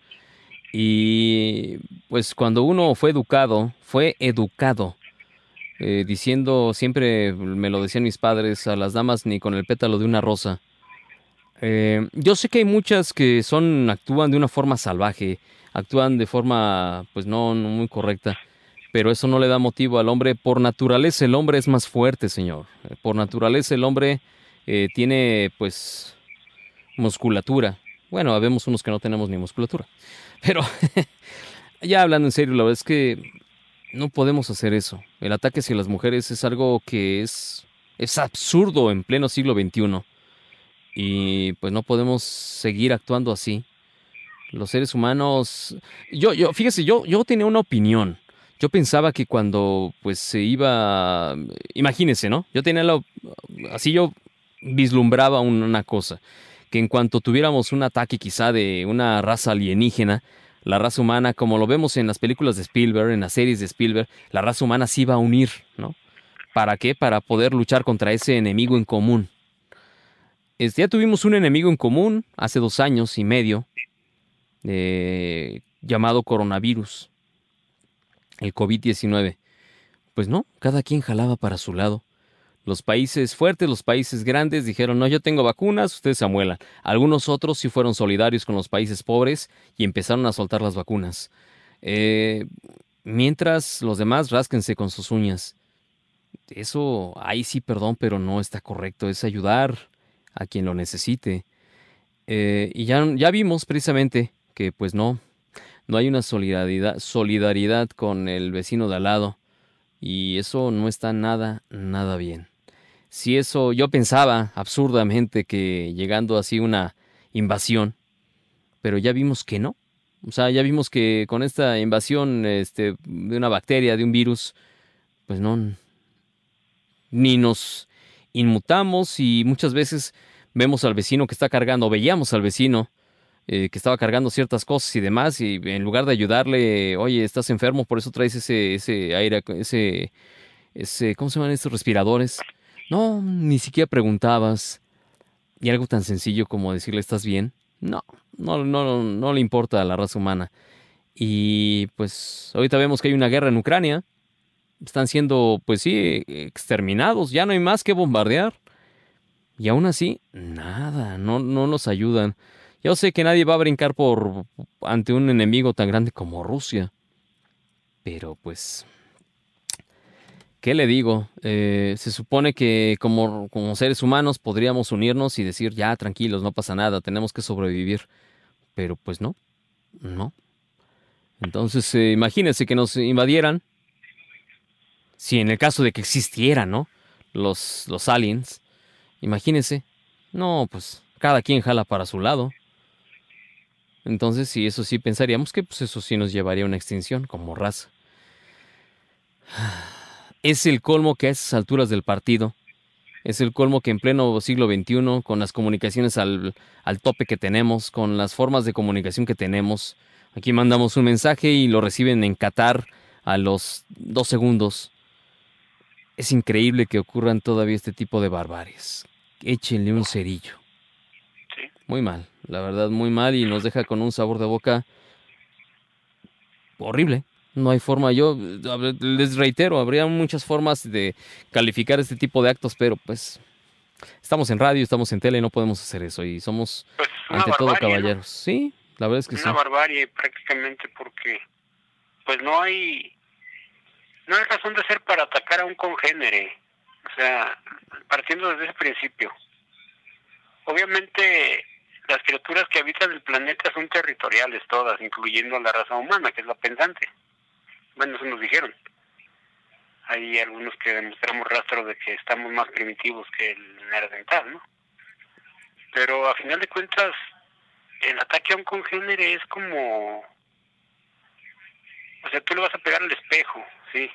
Y pues cuando uno fue educado, fue educado eh, diciendo, siempre me lo decían mis padres, a las damas ni con el pétalo de una rosa. Eh, yo sé que hay muchas que son, actúan de una forma salvaje, actúan de forma, pues no, no muy correcta, pero eso no le da motivo al hombre. Por naturaleza el hombre es más fuerte, señor. Por naturaleza el hombre eh, tiene, pues, musculatura. Bueno, habemos unos que no tenemos ni musculatura. Pero, (laughs) ya hablando en serio, la verdad es que no podemos hacer eso. El ataque hacia las mujeres es algo que es, es absurdo en pleno siglo XXI. Y pues no podemos seguir actuando así. Los seres humanos... Yo, yo, fíjese, yo, yo tenía una opinión. Yo pensaba que cuando pues se iba... Imagínese, ¿no? Yo tenía la... Así yo vislumbraba una cosa. Que en cuanto tuviéramos un ataque quizá de una raza alienígena, la raza humana, como lo vemos en las películas de Spielberg, en las series de Spielberg, la raza humana se iba a unir, ¿no? ¿Para qué? Para poder luchar contra ese enemigo en común. Este, ya tuvimos un enemigo en común hace dos años y medio, eh, llamado coronavirus, el COVID-19. Pues no, cada quien jalaba para su lado. Los países fuertes, los países grandes dijeron, no, yo tengo vacunas, ustedes se amuelan. Algunos otros sí fueron solidarios con los países pobres y empezaron a soltar las vacunas. Eh, mientras los demás rásquense con sus uñas. Eso, ahí sí, perdón, pero no está correcto. Es ayudar a quien lo necesite. Eh, y ya, ya vimos precisamente que pues no, no hay una solidaridad, solidaridad con el vecino de al lado. Y eso no está nada, nada bien si eso yo pensaba absurdamente que llegando así una invasión, pero ya vimos que no. O sea, ya vimos que con esta invasión este, de una bacteria, de un virus, pues no, ni nos inmutamos y muchas veces vemos al vecino que está cargando, veíamos al vecino eh, que estaba cargando ciertas cosas y demás, y en lugar de ayudarle, oye, estás enfermo, por eso traes ese, ese aire, ese, ese, ¿cómo se llaman estos respiradores? No, ni siquiera preguntabas. Y algo tan sencillo como decirle estás bien, no, no, no, no le importa a la raza humana. Y pues ahorita vemos que hay una guerra en Ucrania. Están siendo, pues sí, exterminados. Ya no hay más que bombardear. Y aún así, nada, no, no nos ayudan. Yo sé que nadie va a brincar por ante un enemigo tan grande como Rusia. Pero pues ¿Qué le digo? Eh, se supone que como, seres humanos podríamos unirnos y decir, ya, tranquilos, no pasa nada, tenemos que sobrevivir. Pero pues no, no. Entonces, eh, imagínense que nos invadieran. Si en el caso de que existieran, ¿no? Los, los aliens. Imagínense. No, pues cada quien jala para su lado. Entonces, sí, eso sí, pensaríamos que pues eso sí nos llevaría a una extinción como raza. Es el colmo que a esas alturas del partido, es el colmo que en pleno siglo XXI, con las comunicaciones al, al, tope que tenemos, con las formas de comunicación que tenemos, aquí mandamos un mensaje y lo reciben en Qatar a los dos segundos. Es increíble que ocurran todavía este tipo de barbaries. Échenle un cerillo. Muy mal, la verdad, muy mal y nos deja con un sabor de boca horrible. No hay forma, yo les reitero, habría muchas formas de calificar este tipo de actos, pero pues estamos en radio, estamos en tele y no podemos hacer eso y somos pues, ante todo caballeros. Sí, la verdad es que una sí. Una barbarie prácticamente porque pues no hay no hay razón de ser para atacar a un congénere. O sea, partiendo desde ese principio. Obviamente las criaturas que habitan el planeta son territoriales todas, incluyendo a la raza humana, que es la pensante. Bueno, eso nos dijeron. Hay algunos que demostramos rastros de que estamos más primitivos que el neandertal, ¿no? Pero a final de cuentas, el ataque a un congénere es como... O sea, tú le vas a pegar al espejo, sí.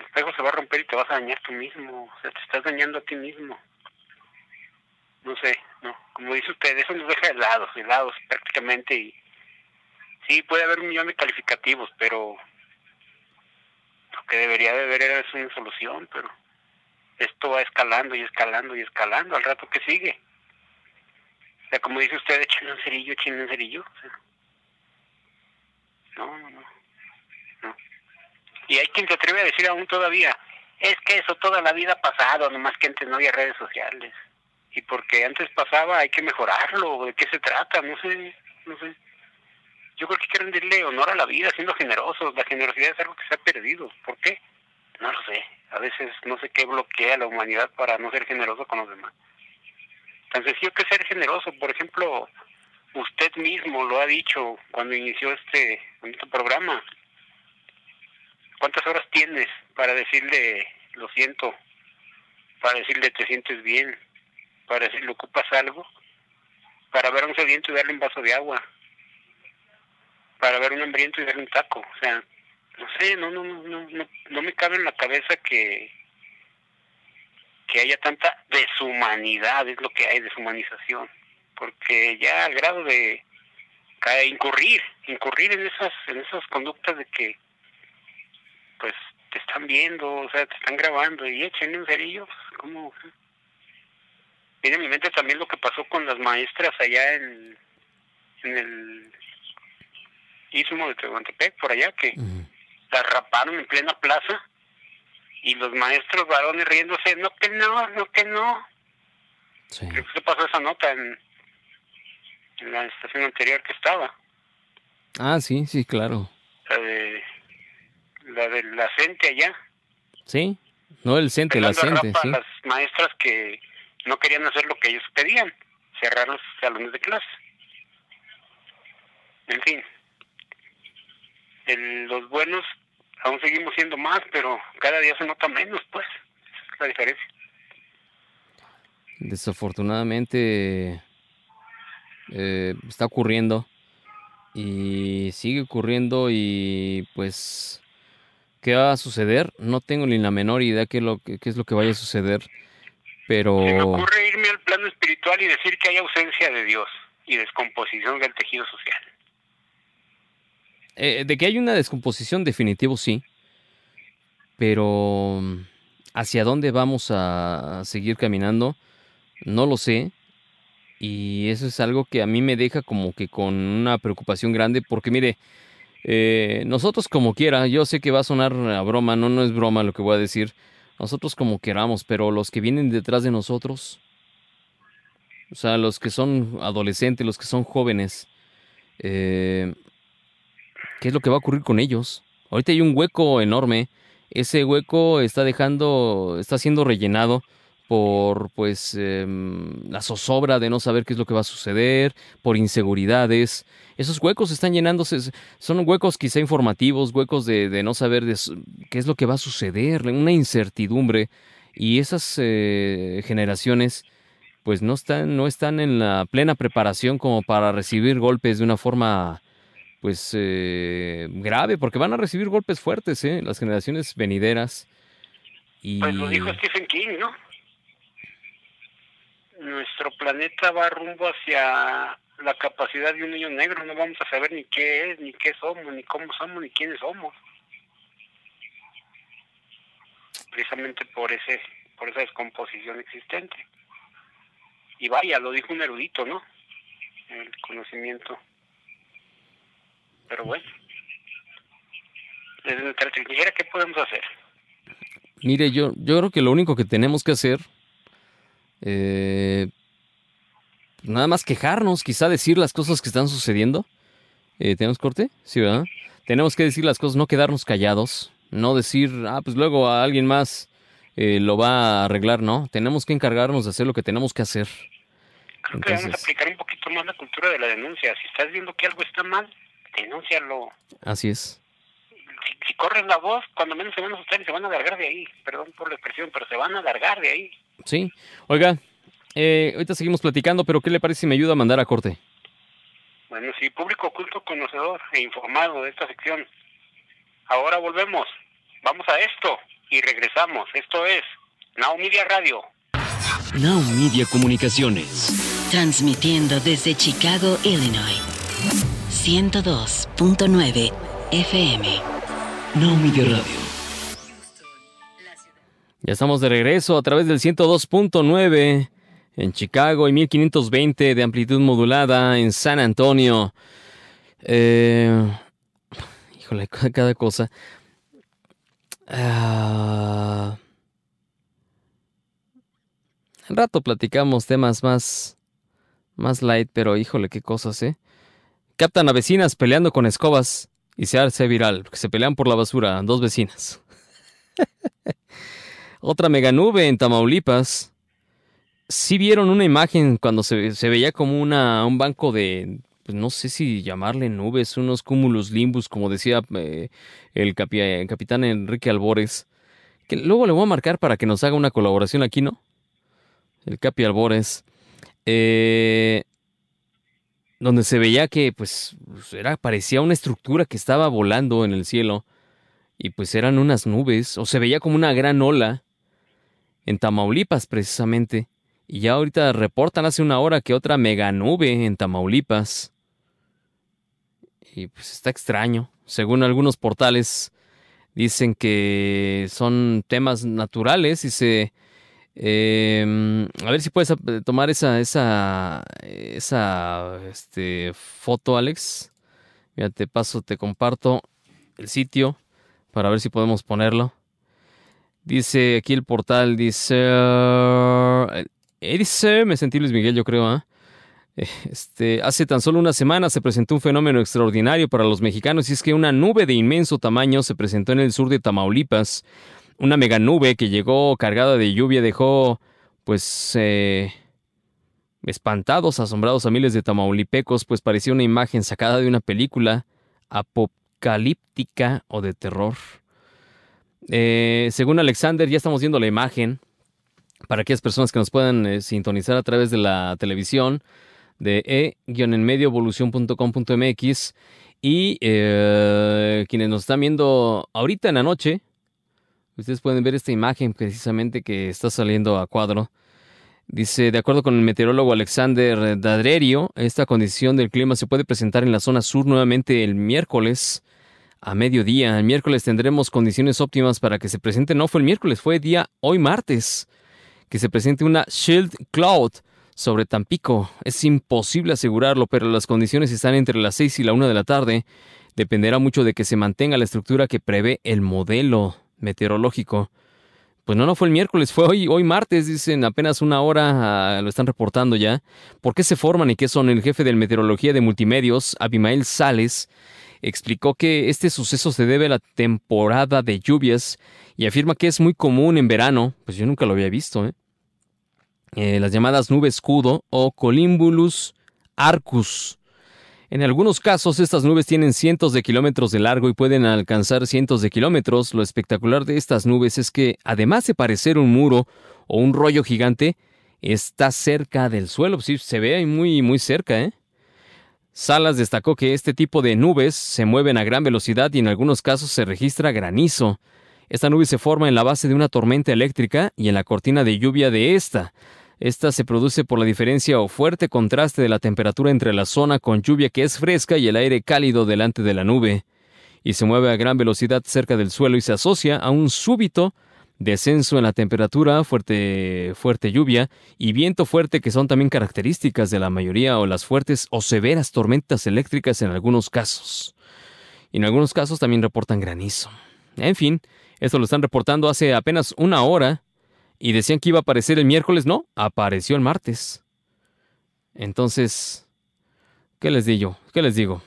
El espejo se va a romper y te vas a dañar tú mismo. O sea, te estás dañando a ti mismo. No sé, no. Como dice usted, eso nos deja helados, helados prácticamente. Y sí, puede haber un millón de calificativos, pero que debería de haber es una solución, pero esto va escalando y escalando y escalando al rato que sigue. O sea, como dice usted, échenle un cerillo, no, no, no. Y hay quien se atreve a decir aún todavía, Es que eso toda la vida ha pasado, nomás que antes no había redes sociales. Y porque antes pasaba hay que mejorarlo. ¿De qué se trata? No sé, no sé. Yo creo que hay que rendirle honor a la vida siendo generosos. La generosidad es algo que se ha perdido. ¿Por qué? No lo sé. A veces no sé qué bloquea la humanidad para no ser generoso con los demás. Tan sencillo que ser generoso. Por ejemplo, usted mismo lo ha dicho cuando inició este, este programa. ¿Cuántas horas tienes para decirle lo siento? Para decirle te sientes bien? Para decirle ocupas algo? Para ver a un sediento y darle un vaso de agua? Para ver un hambriento y darle un taco? O sea, no sé, no, no, no, no, no me cabe en la cabeza que que haya tanta deshumanidad, es lo que hay, deshumanización, porque ya al grado de incurrir, incurrir en esas, en esas conductas de que, pues, te están viendo, o sea, te están grabando y echen un cerillo, pues, ¿cómo? Viene a mi mente también lo que pasó con las maestras allá en, en el istmo de Tehuantepec, por allá, que las raparon en plena plaza y los maestros varones riéndose, no que no, no que no. Sí. ¿Qué pasó esa nota en, en, la estación anterior que estaba? Ah, sí, sí, claro. La de la de la CENTE allá. Sí, no el CENTE, la CENTE, sí. las maestras que no querían hacer lo que ellos pedían, cerrar los salones de clase. En fin, el, los buenos aún seguimos siendo más, pero cada día se nota menos, pues, es la diferencia. Desafortunadamente eh, está ocurriendo y sigue ocurriendo y pues qué va a suceder no tengo ni la menor idea qué es lo que es lo que vaya a suceder pero me ocurre irme al plano espiritual y decir que hay ausencia de Dios y descomposición del tejido social eh, de que hay una descomposición, definitivo sí. Pero hacia dónde vamos a seguir caminando, no lo sé. Y eso es algo que a mí me deja como que con una preocupación grande, porque mire, eh, nosotros como quiera, yo sé que va a sonar a broma, no, no es broma lo que voy a decir, nosotros como queramos, pero los que vienen detrás de nosotros, o sea, los que son adolescentes, los que son jóvenes, eh, ¿Qué es lo que va a ocurrir con ellos? Ahorita hay un hueco enorme. Ese hueco está dejando, está siendo rellenado por pues em, la zozobra de no saber qué es lo que va a suceder, por inseguridades. Esos huecos están llenándose, son huecos quizá informativos, huecos de, no saber qué es lo que va a suceder, una incertidumbre. Y esas eh, generaciones pues no están, no están en la plena preparación como para recibir golpes de una forma pues eh, grave, porque van a recibir golpes fuertes, ¿eh? Las generaciones venideras. Y... Pues lo dijo Stephen King, ¿no? Nuestro planeta va rumbo hacia la capacidad de un niño negro, no vamos a saber ni qué es, ni qué somos, ni cómo somos, ni quiénes somos. Precisamente por ese, por esa descomposición existente. Y vaya, lo dijo un erudito, ¿no? El conocimiento pero bueno, desde nuestra trinchera, ¿qué podemos hacer? Mire, yo, yo creo que lo único que tenemos que hacer, eh, nada más quejarnos, quizá decir las cosas que están sucediendo. Eh, ¿Tenemos corte? Sí, ¿verdad? Tenemos que decir las cosas, no quedarnos callados, no decir, ah, pues luego a alguien más eh, lo va a arreglar, ¿no? Tenemos que encargarnos de hacer lo que tenemos que hacer. Creo que vamos a aplicar un poquito más la cultura de la denuncia. Si estás viendo que algo está mal, denúncialo. Así es. Si, corren la voz, cuando menos se van a asustar y se van a largar de ahí. Perdón por la expresión, pero se van a largar de ahí. Sí. Oiga, eh, ahorita seguimos platicando, pero ¿qué le parece si me ayuda a mandar a corte? Bueno, sí, público oculto, conocedor e informado de esta sección. Ahora volvemos. Vamos a esto y regresamos. Esto es Now Media Radio. Now Media Comunicaciones. Transmitiendo desde Chicago, Illinois. 102.9 FM. No Media Radio. Ya estamos de regreso a través del 102.9 en Chicago y 1520 de amplitud modulada en San Antonio. Eh, híjole, (laughs) cada cosa. Al rato platicamos temas más, más light, pero híjole, qué cosas, ¿eh? Captan a vecinas peleando con escobas y se hace viral, porque se pelean por la basura, dos vecinas. (laughs) Otra mega nube en Tamaulipas. Sí vieron una imagen cuando se, veía como una, un banco de, pues no sé si llamarle nubes, unos cúmulos limbus, como decía eh, el, el capitán Enrique Albores, que luego le voy a marcar para que nos haga una colaboración aquí, ¿no? El Capi Albores. Eh, donde se veía que pues era parecía una estructura que estaba volando en el cielo y pues eran unas nubes o se veía como una gran ola en Tamaulipas precisamente. Y ya ahorita reportan hace una hora que otra mega nube en Tamaulipas. Y pues está extraño. Según algunos portales dicen que son temas naturales y se eh, a ver si puedes ap- tomar esa, esa, esa este, foto, Alex. Mira, te paso, te comparto el sitio para ver si podemos ponerlo. Dice aquí el portal, dice... eh, dice, me sentí Luis Miguel, yo creo, ¿ah? Eh, (laughs) Este, hace tan solo una semana se presentó un fenómeno extraordinario para los mexicanos y es que una nube de inmenso tamaño se presentó en el sur de Tamaulipas una mega nube que llegó cargada de lluvia dejó, pues, eh, espantados, asombrados a miles de tamaulipecos, pues parecía una imagen sacada de una película apocalíptica o de terror. Eh, según Alexander, ya estamos viendo la imagen para aquellas personas que nos puedan eh, sintonizar a través de la televisión de e-enmedioevolución.com.mx y eh, quienes nos están viendo ahorita en la noche, Ustedes pueden ver esta imagen precisamente que está saliendo a cuadro. Dice, de acuerdo con el meteorólogo Alexander Dadrerio, esta condición del clima se puede presentar en la zona sur nuevamente el miércoles a mediodía. El miércoles tendremos condiciones óptimas para que se presente, no fue el miércoles, fue día hoy martes, que se presente una shield cloud sobre Tampico. Es imposible asegurarlo, pero las condiciones están entre las 6 y la 1 de la tarde. Dependerá mucho de que se mantenga la estructura que prevé el modelo meteorológico. Pues no, no fue el miércoles, fue hoy, hoy martes, dicen apenas una hora, ah, lo están reportando ya. ¿Por qué se forman y qué son? El jefe de meteorología de multimedios, Abimael Sales, explicó que este suceso se debe a la temporada de lluvias y afirma que es muy común en verano, pues yo nunca lo había visto, ¿eh? Eh, las llamadas nubes escudo o Colimbulus arcus. En algunos casos estas nubes tienen cientos de kilómetros de largo y pueden alcanzar cientos de kilómetros. Lo espectacular de estas nubes es que, además de parecer un muro o un rollo gigante, está cerca del suelo. Sí, se ve ahí muy, muy cerca, ¿eh? Salas destacó que este tipo de nubes se mueven a gran velocidad y en algunos casos se registra granizo. Esta nube se forma en la base de una tormenta eléctrica y en la cortina de lluvia de esta. Esta se produce por la diferencia o fuerte contraste de la temperatura entre la zona con lluvia que es fresca y el aire cálido delante de la nube, y se mueve a gran velocidad cerca del suelo y se asocia a un súbito descenso en la temperatura, fuerte, fuerte lluvia y viento fuerte que son también características de la mayoría o las fuertes o severas tormentas eléctricas en algunos casos. Y en algunos casos también reportan granizo. En fin, esto lo están reportando hace apenas una hora y decían que iba a aparecer el miércoles, no, apareció el martes. Entonces, ¿qué les digo? ¿Qué les digo?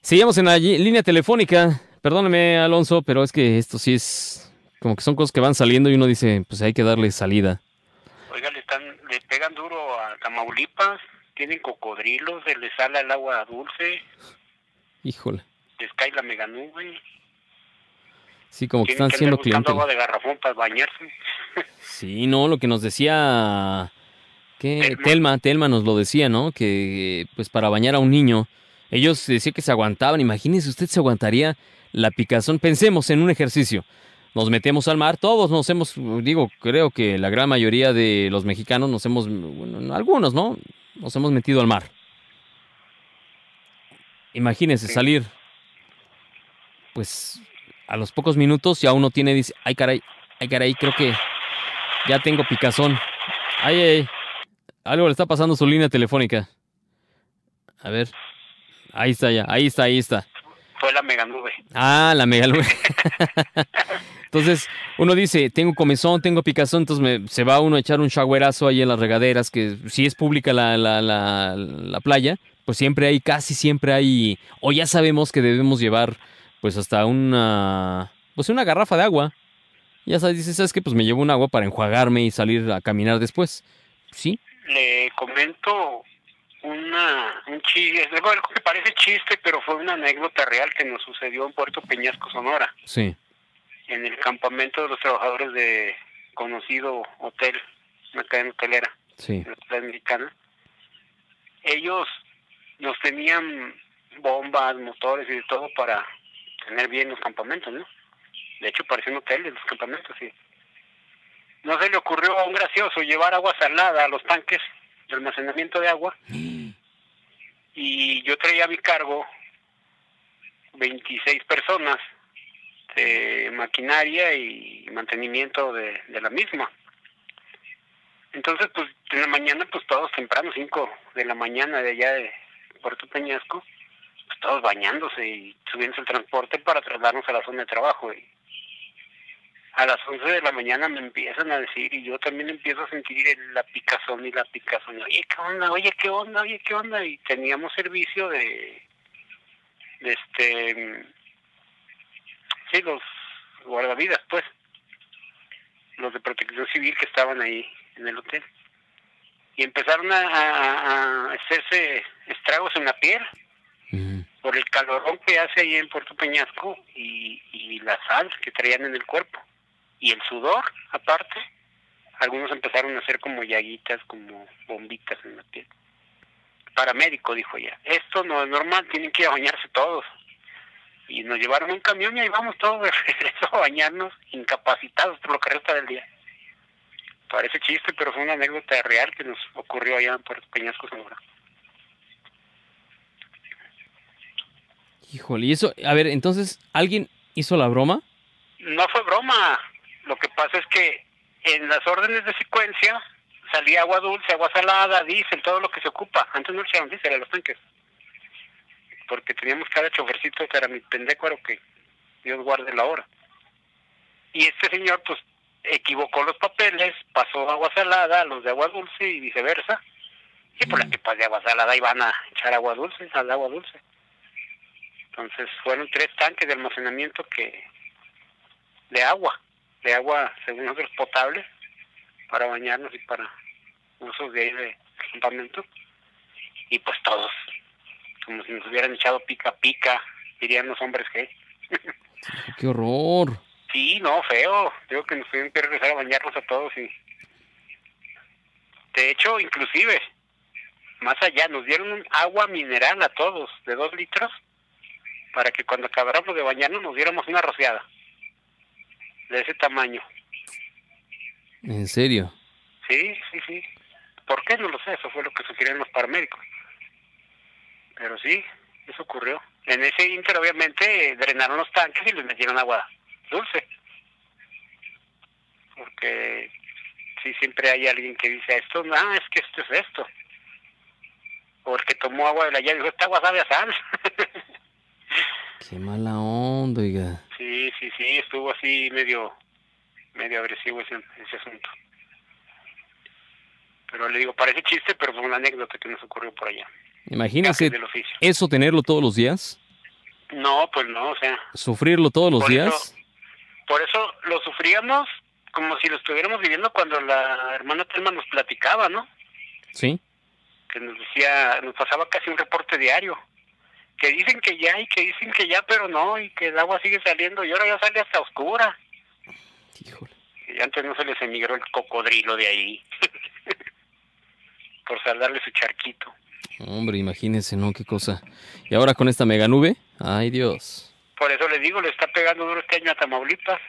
Seguimos en la línea telefónica. Perdóname, Alonso, pero es que esto sí es como que son cosas que van saliendo y uno dice, pues hay que darle salida. Oiga, le, están, le pegan duro a Tamaulipas, tienen cocodrilos, se les sale el agua dulce, Híjole. les cae la mega nube, Sí, como que están que siendo clientes. agua de garrafón para bañarse. (laughs) Sí, no, lo que nos decía que Telma. Telma, Telma nos lo decía, ¿no? Que pues para bañar a un niño, ellos decían que se aguantaban. Imagínese usted se aguantaría la picazón. Pensemos en un ejercicio. Nos metemos al mar, todos nos hemos, digo, creo que la gran mayoría de los mexicanos nos hemos, bueno, algunos, ¿no? Nos hemos metido al mar. Imagínese Sí. salir, pues a los pocos minutos ya uno tiene, dice, ay caray, ay caray, creo que ya tengo picazón. Ay, ay, algo le está pasando su línea telefónica. A ver, ahí está ya, ahí está, ahí está. Fue la mega nube. Ah, la mega nube. (laughs) Entonces, uno dice, tengo comezón, tengo picazón, entonces me- se va uno a echar un showerazo ahí en las regaderas, que si es pública la, la, la, la playa, pues siempre hay, casi siempre hay, o ya sabemos que debemos llevar, pues hasta una, pues una garrafa de agua. Ya sabes, dices, ¿sabes qué? Pues me llevo un agua para enjuagarme y salir a caminar después. Sí, Le comento una, un chiste, algo que parece chiste, pero fue una anécdota real que nos sucedió en Puerto Peñasco, Sonora, sí. en el campamento de los trabajadores de conocido hotel, una cadena hotelera. Sí. la mexicana, ellos nos tenían bombas, motores y de todo para tener bien los campamentos, ¿no? De hecho, parecían hoteles los campamentos, sí. No se le ocurrió a un gracioso llevar agua salada a los tanques de almacenamiento de agua y yo traía a mi cargo 26 personas de maquinaria y mantenimiento de, la misma. Entonces, pues en la mañana, pues todos temprano, 5 de la mañana de allá de Puerto Peñasco, todos bañándose y subiéndose el transporte para trasladarnos a la zona de trabajo. Y a las 11 de la mañana me empiezan a decir, y yo también empiezo a sentir la picazón y la picazón. Oye, ¿qué onda? Oye, ¿qué onda? Oye, ¿qué onda? Y teníamos servicio de, de este, sí, los guardavidas, pues, los de protección civil que estaban ahí en el hotel. Y empezaron a hacerse estragos en la piel Por el calorón que hace ahí en Puerto Peñasco y, la sal que traían en el cuerpo. Y el sudor, aparte, algunos empezaron a hacer como llaguitas, como bombitas en la piel. Paramédico dijo ya, esto no es normal, tienen que bañarse todos. Y nos llevaron un camión y ahí vamos todos de (laughs) regreso a bañarnos, incapacitados por lo que resta del día. Parece chiste, pero fue una anécdota real que nos ocurrió allá en Puerto Peñasco, Sonora. Híjole, y eso, a ver, entonces, ¿alguien hizo la broma? No fue broma. Lo que pasa es que en las órdenes de secuencia salía agua dulce, agua salada, diésel, todo lo que se ocupa. Antes no le echaron diésel a los tanques. Porque teníamos cada chofercito que era mi pendécuaro que Dios guarde la hora. Y este señor, pues, equivocó los papeles, pasó agua salada a los de agua dulce y viceversa. Y por las pipas de agua salada iban a echar agua dulce, al agua dulce. Entonces fueron tres tanques de almacenamiento que de agua, de agua según nosotros potable para bañarnos y para usos de ahí de campamento. Y pues todos, como si nos hubieran echado pica pica, dirían los hombres que. (laughs) ¡Qué horror! Sí, no, feo. Digo que nos tuvieron que regresar a bañarnos a todos y... De hecho, inclusive, más allá, nos dieron un agua mineral a todos, de dos litros, para que cuando acabáramos de bañarnos nos diéramos una rociada. De ese tamaño. ¿En serio? Sí, sí, sí. ¿Por qué? No lo sé, eso fue lo que sugirieron los paramédicos. Pero sí, eso ocurrió. En ese inter, obviamente, drenaron los tanques y les metieron agua dulce. Porque sí, siempre hay alguien que dice esto, no, es que esto es esto. O el que tomó agua de la llave dijo, esta agua sabe a sal. (laughs) ¡Qué mala onda, oiga! sí, sí, sí, estuvo así medio, medio agresivo ese, ese asunto. Pero le digo, parece chiste, pero fue una anécdota que nos ocurrió por allá. Imagínese eso tenerlo todos los días, No, pues no, o sea, sufrirlo todos los Por días. eso- por eso lo sufríamos como si lo estuviéramos viviendo cuando la hermana Telma nos platicaba, ¿no? Sí. Que nos decía, nos pasaba casi un reporte diario. Que dicen que ya y que dicen que ya, pero no, y que el agua sigue saliendo y ahora ya sale hasta oscura. Híjole. Ya antes no se les emigró el cocodrilo de ahí. (laughs) Por saldarle su charquito. Hombre, imagínese, ¿no? Qué cosa. Y ahora con esta mega nube. Ay, Dios. Por eso le digo, le está pegando duro este año a Tamaulipas.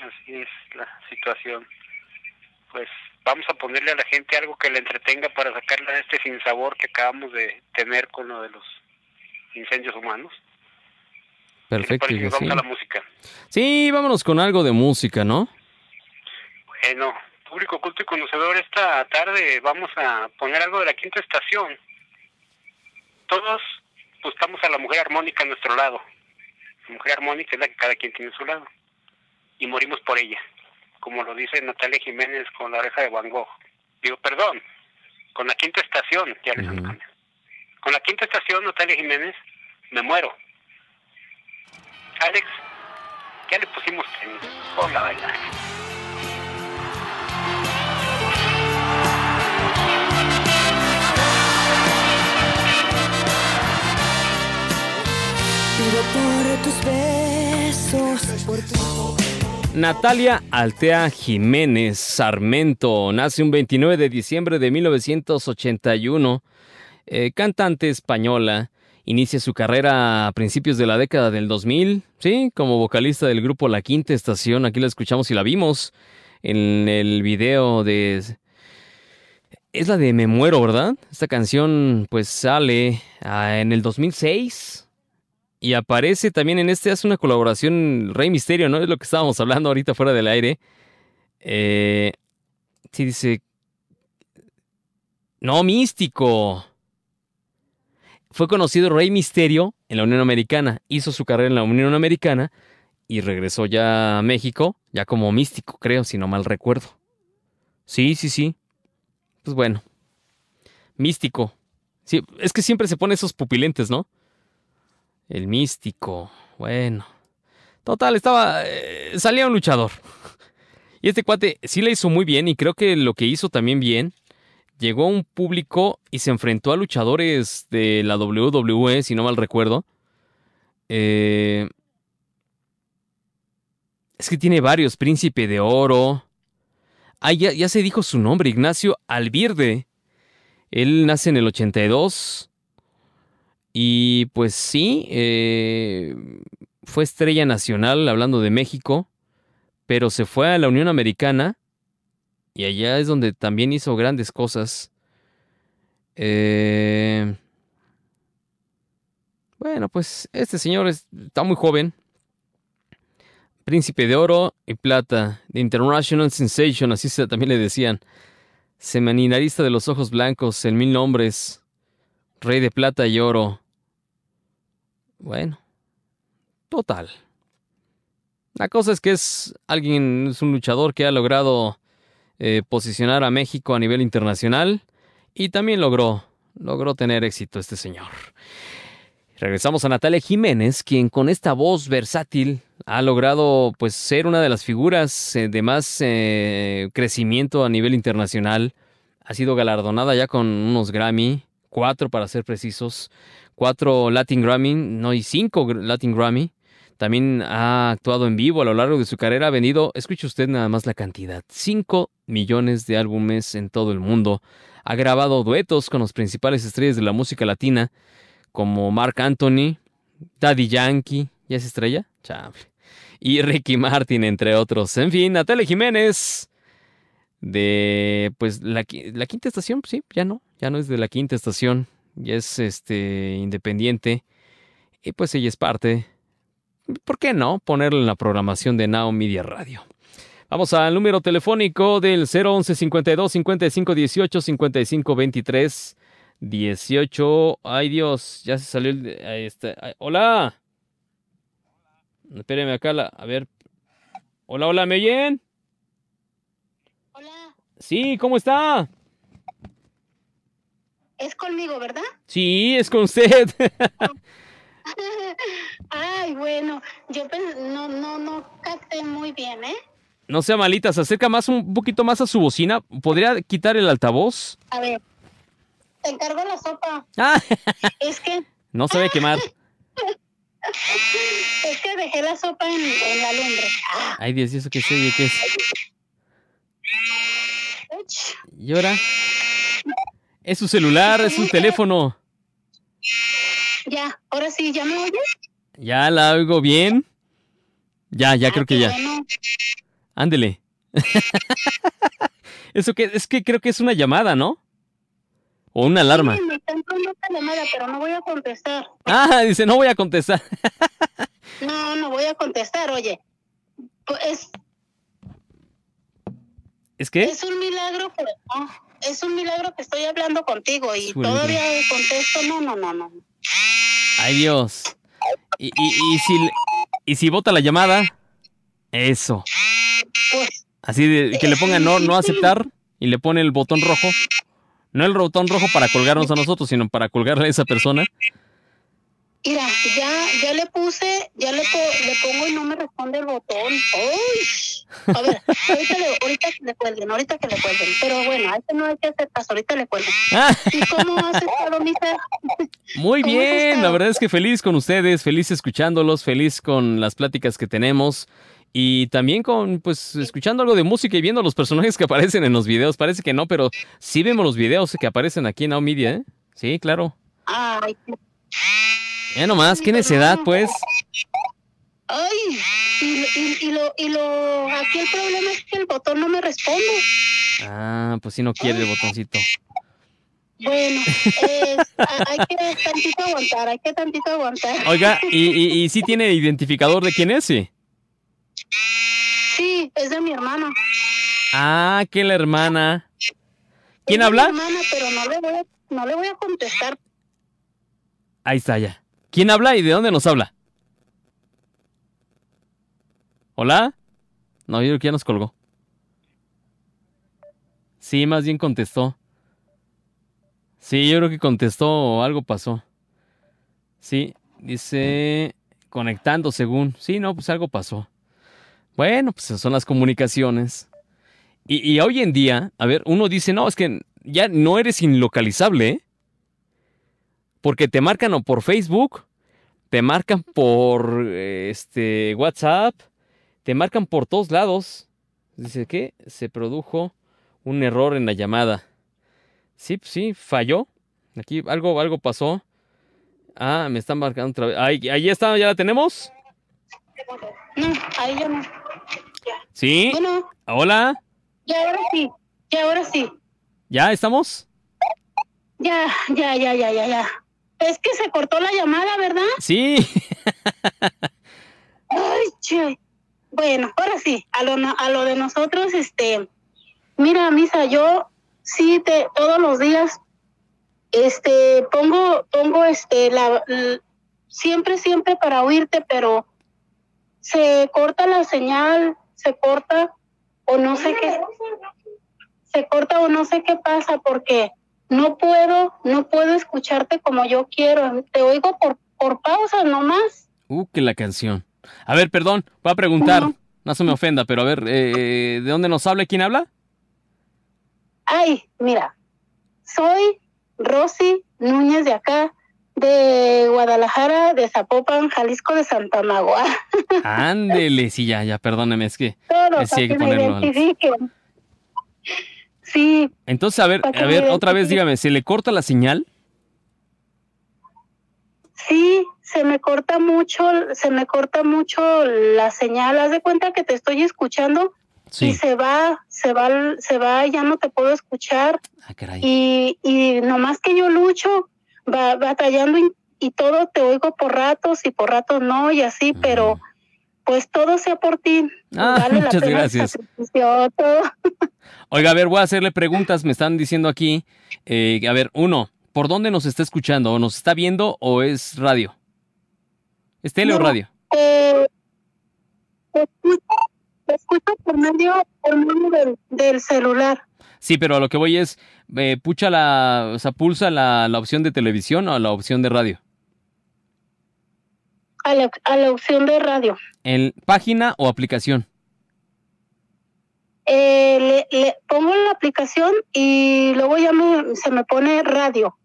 Así es la situación. Pues vamos a ponerle a la gente algo que le entretenga para sacarla de este sinsabor que acabamos de tener con lo de los incendios humanos. Perfecto, vamos sí. a la música. Sí, vámonos con algo de música, ¿no? Bueno, público culto y conocedor, esta tarde vamos a poner algo de la quinta estación. Todos buscamos a la mujer armónica a nuestro lado. La mujer armónica es la que cada quien tiene a su lado. Y morimos por ella, como lo dice Natalia Jiménez con la oreja de Van Gogh. Digo, perdón, con la quinta estación, ya les Ujú. Con la quinta estación, Natalia Jiménez, me muero. Alex, ya le pusimos tenis. Hola, bailar. Vivo Natalia Altea Jiménez Sarmento nace un 29 de diciembre de 1981. Eh, cantante española. Inicia su carrera a principios de la década del 2000, ¿sí? Como vocalista del grupo La Quinta Estación. Aquí la escuchamos y la vimos en el video de... Es la de Me Muero, ¿verdad? Esta canción pues sale ah, en el 2006. Y aparece también en este, hace una colaboración Rey Misterio, ¿no? Es lo que estábamos hablando ahorita fuera del aire. Eh, sí, dice... No, místico. Fue conocido Rey Misterio en la Unión Americana. Hizo su carrera en la Unión Americana y regresó ya a México, ya como místico, creo, si no mal recuerdo. Sí, sí, sí. Pues bueno. Místico. Sí, es que siempre se pone esos pupilentes, ¿no? El místico. Bueno. Total, estaba. eh, salía un luchador. (laughs) Y este cuate sí le hizo muy bien. Y creo que lo que hizo también bien. Llegó a un público y se enfrentó a luchadores de la WWE, si no mal recuerdo. Eh, es que tiene varios. Príncipe de Oro. Ah, ya, ya se dijo su nombre, Ignacio Alvirde. Él nace en el 82. Y pues sí, eh, fue estrella nacional hablando de México, pero se fue a la Unión Americana y allá es donde también hizo grandes cosas. Eh, bueno, pues este señor es- está muy joven. Príncipe de oro y plata, The International Sensation, así se, también le decían. Seminarista de los ojos blancos, el mil nombres, rey de plata y oro. Bueno, total. La cosa es que es alguien, es un luchador que ha logrado eh, posicionar a México a nivel internacional y también logró, logró tener éxito este señor. Regresamos a Natalia Jiménez, quien con esta voz versátil ha logrado pues ser una de las figuras eh, de más eh, crecimiento a nivel internacional. Ha sido galardonada ya con unos Grammy, cuatro para ser precisos, cuatro Latin Grammy, no y cinco Latin Grammy. También ha actuado en vivo a lo largo de su carrera, ha vendido, escuche usted nada más la cantidad, 5 millones de álbumes en todo el mundo. Ha grabado duetos con los principales estrellas de la música latina, como Mark Anthony, Daddy Yankee, ¿ya es estrella? Chable. Y Ricky Martin, entre otros. En fin, Natalia Jiménez, de pues la quinta estación, sí, ya no, ya no es de la quinta estación, ya es este independiente. Y pues ella es parte. ¿Por qué no? Ponerla en la programación de Now Media Radio. Vamos al número telefónico del 011 52 55 18 55 23 18. Ay Dios, ya se salió el... Ahí está. Ay, hola. Espéreme acá, la- a ver. Hola, hola, ¿me oyen? Hola, Sí, ¿cómo está? Es conmigo, ¿verdad? Sí, es con usted. (laughs) Ay, bueno, yo pen- no, no, no capté muy bien, ¿eh? no sea malita, se acerca más un poquito más a su bocina. ¿Podría quitar el altavoz? A ver, te encargo la sopa. Ah, (laughs) Es que, no se ve quemar. (laughs) es que dejé la sopa en, en la lumbre. Ah, Ay, Dios, ¿y eso qué se oye? ¿Qué es? uch. Es su celular, es su teléfono. Ya, ahora sí, ¿ya me oyes? ¿Ya la oigo bien? Ya, ya Ah, creo que ya. bueno. Ándele. (laughs) Eso que es que creo que es una llamada, ¿no? O una alarma. Sí, me está entrando otra llamada, pero no voy a contestar. Ah, (laughs) dice, no voy a contestar. No, no voy a contestar, oye. Pues ¿Es que? es un milagro, pero no. Es un milagro que estoy hablando contigo y todavía contesto. No, no, no, no. Ay, Dios. Y, y- y si, ¿Y si bota la llamada? Eso. Pues, Así de que le ponga no, no aceptar y le pone el botón rojo. No el botón rojo para colgarnos a nosotros, sino para colgarle a esa persona. Mira, ya, ya le puse, ya le, le pongo y no me responde el botón. ¡Uy! A ver, ahorita, le, ahorita que le cuelguen, ahorita que le cuelguen. Pero bueno, a este no hay que hacer caso, ahorita le cuelguen. (laughs) ¿Y cómo has estado, misa? muy ¿Cómo has bien, la verdad es que feliz con ustedes, feliz escuchándolos, feliz con las pláticas que tenemos y también con, pues, escuchando algo de música y viendo los personajes que aparecen en los videos. Parece que no, pero sí vemos los videos que aparecen aquí en Now Media, ¿eh? Sí, claro. Ay, Ya nomás, qué necedad, pues. ay, y, y, y lo, y lo, aquí el problema es que el botón no me responde. Ah, pues sí no quiere el botoncito. Bueno, (laughs) a- hay que tantito aguantar, hay que tantito aguantar. Oiga, ¿y, y, y sí (laughs) tiene identificador de quién es? Sí. Sí, es de mi hermana. Ah, que la hermana. ¿Quién Es habla? Mi hermana, pero no le voy a, no le voy a contestar. Ahí está ya. ¿Quién habla y de dónde nos habla? ¿Hola? No, yo creo que ya nos colgó. Sí, más bien contestó. Sí, yo creo que contestó o algo pasó. Sí, dice conectando según. Sí, no, pues algo pasó. Bueno, pues son las comunicaciones. Y, y hoy en día, a ver, uno dice, no, es que ya no eres inlocalizable, ¿eh? Porque te marcan o por Facebook, te marcan por este WhatsApp, te marcan por todos lados. Dice que se produjo un error en la llamada. Sí, pues sí, falló. Aquí algo, algo pasó. Ah, me están marcando otra vez. Ahí, ahí está, ya la tenemos. No, ahí ya no. Sí. Bueno, Hola. ya ahora sí, ya ahora sí. ¿Ya estamos? Ya, ya, ya, ya, ya, ya. Es que se cortó la llamada, ¿verdad? Sí. Ay, che. Bueno, ahora sí, a lo, a lo de nosotros, este, mira, Misa, yo sí te, todos los días, este, pongo, pongo, este, la, siempre, siempre para oírte, pero se corta la señal, se corta, o no sé qué, se corta o no sé qué pasa, porque no puedo, no puedo escucharte como yo quiero, te oigo por, por pausas nomás. Uh, que la canción. A ver, perdón, voy a preguntar. No se me ofenda, pero a ver, eh, ¿de dónde nos habla? ¿Quién habla? Ay, mira, soy Rosy Núñez de acá, de Guadalajara, de Zapopan, Jalisco, de Santa Magua. (laughs) Ándele, sí, ya, ya, perdóname, es que. Todo sí, hay que me ponerlo antes. identifiquen. Sí, Entonces, a ver, a ver, otra vez dígame, ¿se le corta la señal? sí, se me corta mucho, se me corta mucho la señal. Haz de cuenta que te estoy escuchando y se va, se va, se va, ya no te puedo escuchar. Ah, caray. y, y nomás que yo lucho, va, batallando y, y todo te oigo por ratos y por ratos no y así, pero pues todo sea por ti. Ah, Vale la muchas pena el gracias. todo. (laughs) Oiga, a ver, voy a hacerle preguntas. Me están diciendo aquí. eh, a ver, uno, ¿por dónde nos está escuchando? ¿O nos está viendo o es radio? ¿Es tele o radio? Eh, escucho, escucho por medio, por medio del, del celular. Sí, pero a lo que voy es, eh, pucha la, o sea, pulsa la, la opción de televisión o la opción de radio. A la, a la opción de radio. ¿En página o aplicación? Eh, le, le pongo la aplicación y luego ya me, se me pone radio.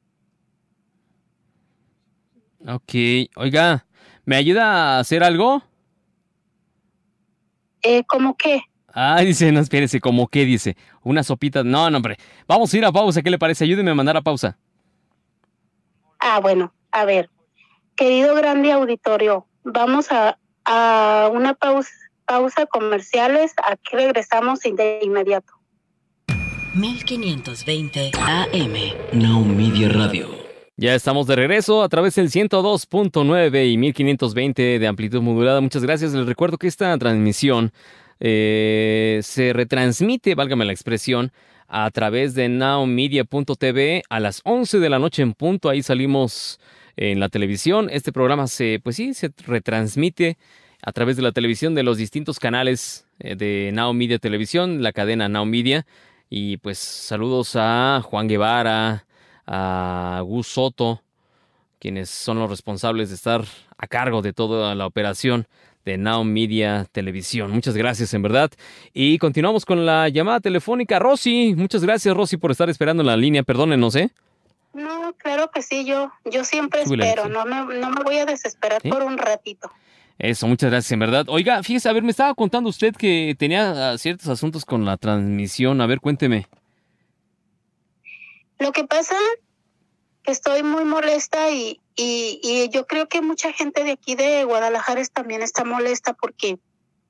Ok, oiga, ¿me ayuda a hacer algo? Eh, ¿Cómo qué? Ah, dice, no, espérese, ¿cómo qué dice? Una sopita. No, no, hombre. Vamos a ir a pausa, ¿qué le parece? Ayúdeme a mandar a pausa. Ah, bueno, a ver, querido grande auditorio, vamos a, a una pausa, pausa comerciales. Aquí regresamos de inmediato. 1520 AM. Now Media Radio. Ya estamos de regreso a través del 102.9 y 1520 de amplitud modulada. Muchas gracias. Les recuerdo que esta transmisión eh, se retransmite, válgame la expresión, a través de nowmedia.tv a las 11 de la noche en punto. Ahí salimos en la televisión. Este programa se, pues sí, se retransmite a través de la televisión de los distintos canales eh, de Now Media Televisión, la cadena Now Media. Y pues saludos a Juan Guevara, a Gus Soto, quienes son los responsables de estar a cargo de toda la operación de Now Media Televisión. Muchas gracias, en verdad. Y continuamos con la llamada telefónica. Rosy, muchas gracias, Rosy, por estar esperando en la línea. Perdónenos, ¿eh? No, claro que sí, yo, yo siempre espero, sí. no me, no me voy a desesperar ¿Sí? por un ratito. Eso, muchas gracias, en verdad. Oiga, fíjese, a ver, me estaba contando usted que tenía ah, ciertos asuntos con la transmisión. A ver, cuénteme. Lo que pasa que estoy muy molesta y, y, y yo creo que mucha gente de aquí de Guadalajara también está molesta porque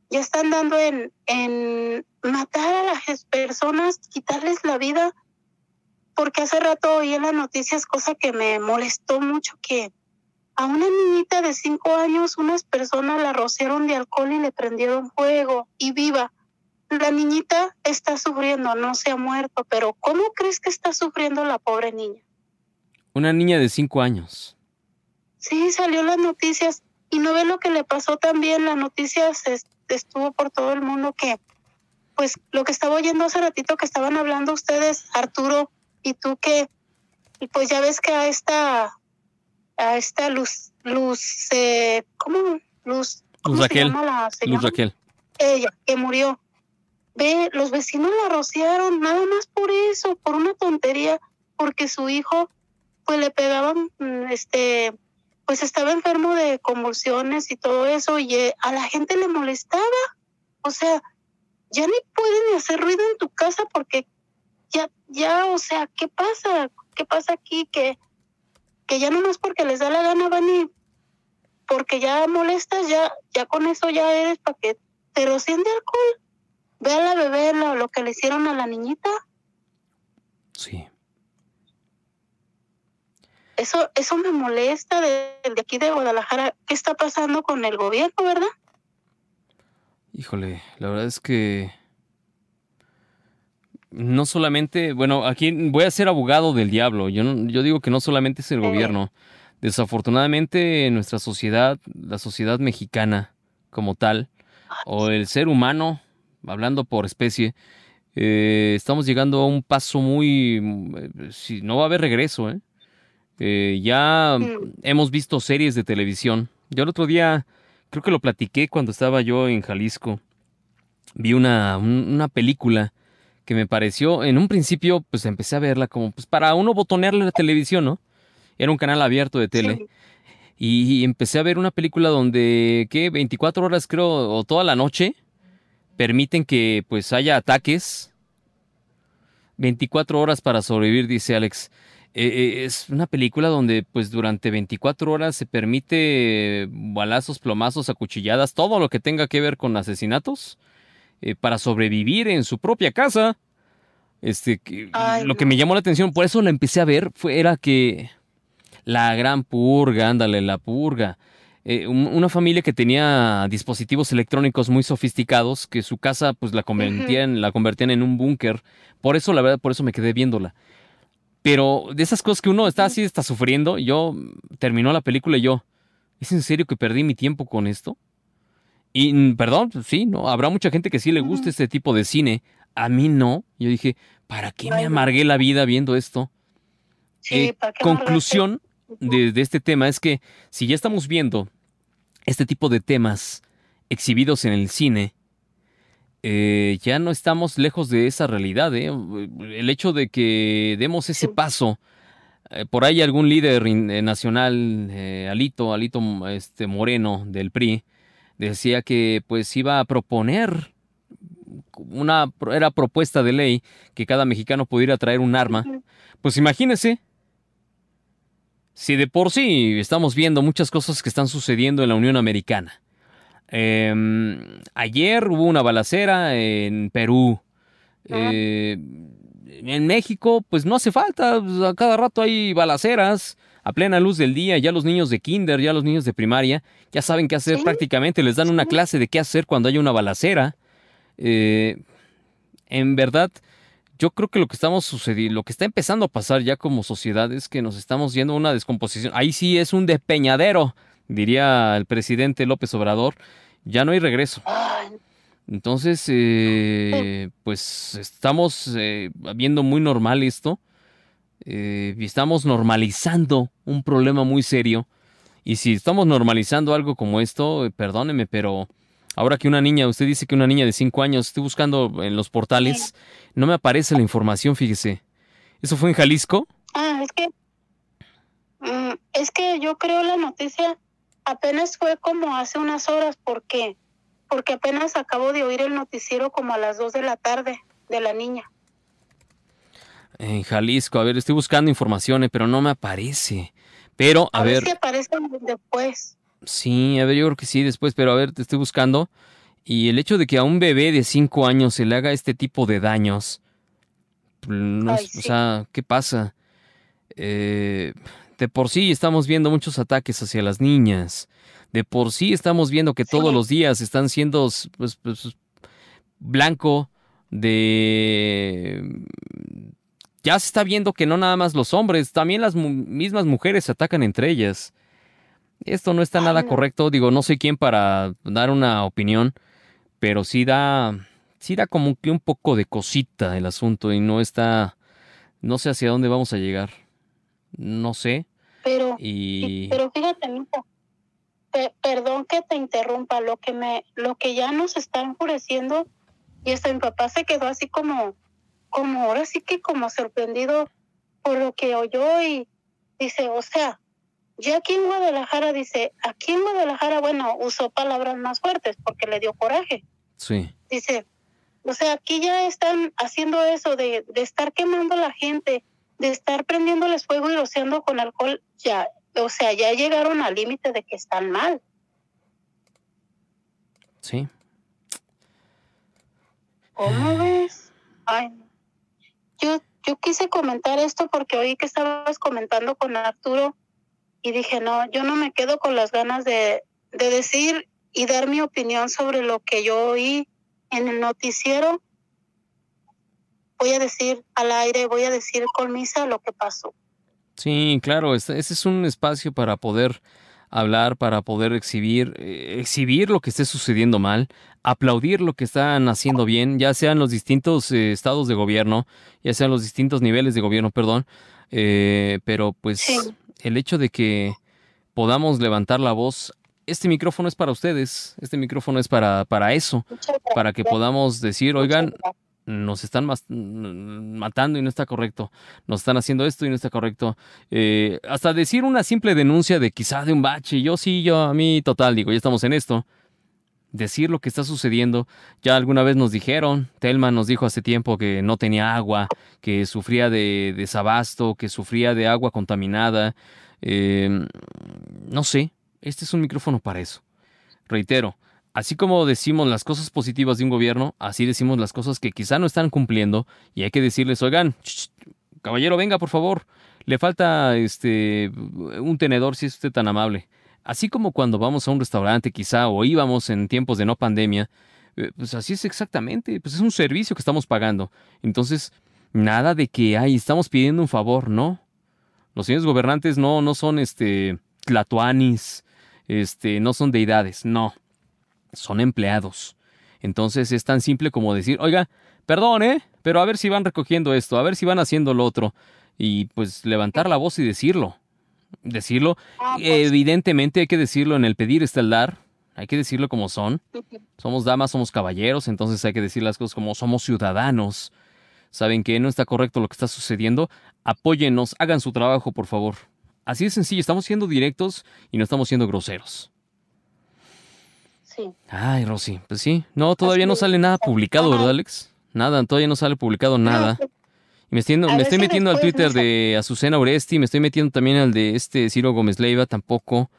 ya están dando en, en matar a las personas, quitarles la vida, porque hace rato oí en las noticias cosa que me molestó mucho que a una niñita de cinco años unas personas la rociaron de alcohol y le prendieron fuego y viva. La niñita está sufriendo, no se ha muerto, pero ¿cómo crees que está sufriendo la pobre niña? Una niña de cinco años. Sí, salió en las noticias y no ve lo que le pasó también. Las noticias es- estuvo por todo el mundo que, pues, lo que estaba oyendo hace ratito que estaban hablando ustedes, Arturo y tú, que, y pues ya ves que a esta, a esta Luz, Luz, eh, ¿cómo? Luz, ¿cómo se Raquel, llama la señora? Luz Raquel. ella que murió. Ve, los vecinos la rociaron nada más por eso, por una tontería, porque su hijo pues le pegaban mm, este pues estaba enfermo de convulsiones y todo eso y eh, a la gente le molestaba. O sea, ya ni pueden hacer ruido en tu casa porque ya o sea, ¿qué pasa? ¿Qué pasa aquí que que ya nomás porque les da la gana van y porque ya molestas, ya ya con eso ya eres para que te rocien de alcohol. Ve a la bebé lo, lo que le hicieron a la niñita. Sí. Eso, eso me molesta de, de aquí de Guadalajara. ¿Qué está pasando con el gobierno, verdad? Híjole, la verdad es que no solamente, bueno, aquí voy a ser abogado del diablo. Yo, no- yo digo que no solamente es el Eh. gobierno. Desafortunadamente, nuestra sociedad, la sociedad mexicana como tal, o el ser humano, hablando por especie, eh, estamos llegando a un paso muy, mm, si no va a haber regreso, ¿eh? Eh, ya Mm. hemos visto series de televisión. Yo el otro día, creo que lo platiqué cuando estaba yo en Jalisco. Vi una, un- una película que me pareció, en un principio, pues empecé a verla como pues para uno botonearle la televisión, ¿no? Era un canal abierto de tele. Sí. Y empecé a ver una película donde, ¿qué? 24 horas creo, o toda la noche, permiten que pues haya ataques. 24 horas para sobrevivir, dice Alex. Eh, eh, es una película donde pues durante 24 horas se permite balazos, plomazos, acuchilladas, todo lo que tenga que ver con asesinatos eh, para sobrevivir en su propia casa. Este, que- Ay, lo que me llamó la atención, por eso la empecé a ver, fue, era que la gran purga, ándale, la purga. Eh, un- una familia que tenía dispositivos electrónicos muy sofisticados, que su casa pues la convertían, la convertían en un búnker. Por eso, la verdad, por eso me quedé viéndola. Pero de esas cosas que uno está así, está sufriendo, yo terminó la película y yo, ¿es en serio que perdí mi tiempo con esto? Y mm, perdón, pues, sí, no, habrá mucha gente que sí le gusta este tipo de cine. A mí no. Yo dije, ¿para qué me amargué la vida viendo esto? Sí, Eh, ¿para qué conclusión de, de este tema es que si ya estamos viendo este tipo de temas exhibidos en el cine, eh, ya no estamos lejos de esa realidad. ¿eh? El hecho de que demos ese paso, eh, por ahí algún líder eh, nacional, eh, Alito, Alito este, Moreno del PRI, decía que pues iba a proponer una era propuesta de ley que cada mexicano pudiera traer un arma. Pues imagínese, si de por sí estamos viendo muchas cosas que están sucediendo en la Unión Americana. Em, ayer hubo una balacera en Perú. Eh, en México, pues no hace falta, pues, a cada rato hay balaceras a plena luz del día, ya los niños de kinder, ya los niños de primaria, ya saben qué hacer Sí, prácticamente, les dan una clase de qué hacer cuando hay una balacera. Eh, en verdad, yo creo que lo que estamos sucediendo, lo que está empezando a pasar ya como sociedad es que nos estamos yendo a una descomposición. Ahí sí es un despeñadero, diría el presidente López Obrador. Ya no hay regreso. Entonces, eh, pues estamos eh, viendo muy normal esto. Eh, estamos normalizando un problema muy serio. Y si estamos normalizando algo como esto, eh, perdóneme, pero ahora que una niña, usted dice que una niña de 5 años, estoy buscando en los portales, no me aparece la información, fíjese. ¿Eso fue en Jalisco? Ah, es que mm, es que yo creo la noticia apenas fue como hace unas horas, ¿por qué? Porque apenas acabo de oír el noticiero como a las 2 de la tarde de la niña. En Jalisco, a ver, estoy buscando información, eh, pero no me aparece. Pero, a, A, ver si aparecen después. sí, a ver, yo creo que sí, después, pero a ver, te estoy buscando. Y el hecho de que a un bebé de 5 años se le haga este tipo de daños, no Ay, o sea, ¿qué pasa? Eh, de por sí estamos viendo muchos ataques hacia las niñas. De por sí estamos viendo que todos los días están siendo pues, pues, blanco de... Ya se está viendo que no nada más los hombres, también las mu- mismas mujeres se atacan entre ellas. Esto no está Ay, nada correcto, digo, no sé quién para dar una opinión, pero sí da, sí da como que un poco de cosita el asunto y no está, no sé hacia dónde vamos a llegar, no sé, Pero y... Pero fíjate, mijo, pe- perdón que te interrumpa, lo que me, lo que ya nos está enfureciendo, y hasta mi papá se quedó así como, como ahora sí que como sorprendido por lo que oyó y dice, o sea, ya aquí en Guadalajara dice, aquí en Guadalajara, bueno, usó palabras más fuertes porque le dio coraje. Sí, Dice, o sea, aquí ya están haciendo eso de, de estar quemando a la gente, de estar prendiéndoles fuego y rociando con alcohol, ya, o sea, ya llegaron al límite de que están mal. sí. ¿Cómo ves? Ay, no. Yo, yo quise comentar esto porque oí que estabas comentando con Arturo y dije, no, yo no me quedo con las ganas de, de decir y dar mi opinión sobre lo que yo oí en el noticiero. Voy a decir al aire, voy a decir con misa lo que pasó. Sí, claro, este- ese es un espacio para poder hablar, para poder exhibir, eh, exhibir lo que esté sucediendo mal, aplaudir lo que están haciendo bien, ya sean los distintos eh, estados de gobierno, ya sean los distintos niveles de gobierno, perdón, eh, pero pues Sí. el hecho de que podamos levantar la voz, este micrófono es para ustedes, este micrófono es para, para eso, para que podamos decir, oigan. Nos están matando y no está correcto, nos están haciendo esto y no está correcto. Eh, hasta decir una simple denuncia de quizá de un bache, yo sí, yo a mí total, digo, ya estamos en esto. Decir lo que está sucediendo. Ya alguna vez nos dijeron, Telma nos dijo hace tiempo que no tenía agua, que sufría de desabasto, que sufría de agua contaminada. Eh, no sé, este es un micrófono para eso. Reitero, Así como decimos las cosas positivas de un gobierno, así decimos las cosas que quizá no están cumpliendo y hay que decirles, oigan, caballero, venga por favor, le falta este un tenedor si es usted tan amable. Así como cuando vamos a un restaurante quizá o íbamos en tiempos de no pandemia, eh, pues así es exactamente, pues es un servicio que estamos pagando. Entonces, nada de que, ay, estamos pidiendo un favor, ¿no? Los señores gobernantes no, no son este tlatoanis, este, no son deidades, no son empleados. Entonces es tan simple como decir, oiga, perdón, ¿eh? Pero a ver si van recogiendo esto, a ver si van haciendo lo otro. Y pues levantar la voz y decirlo. Decirlo. Ah, pues, Evidentemente hay que decirlo en el pedir está el dar. Hay que decirlo como son. Somos damas, somos caballeros, entonces hay que decir las cosas como somos ciudadanos. ¿Saben que no está correcto lo que está sucediendo? Apóyennos, hagan su trabajo, por favor. Así de sencillo, estamos siendo directos y no estamos siendo groseros. Sí. Ay, Rosy, pues sí. No, todavía Así no sale nada publicado. ¿verdad, Alex? Nada, todavía no sale publicado nada. No, Y me estoy, A me ver estoy si metiendo al Twitter de Azucena Oresti, me estoy metiendo también al de este Ciro Gómez Leiva, tampoco.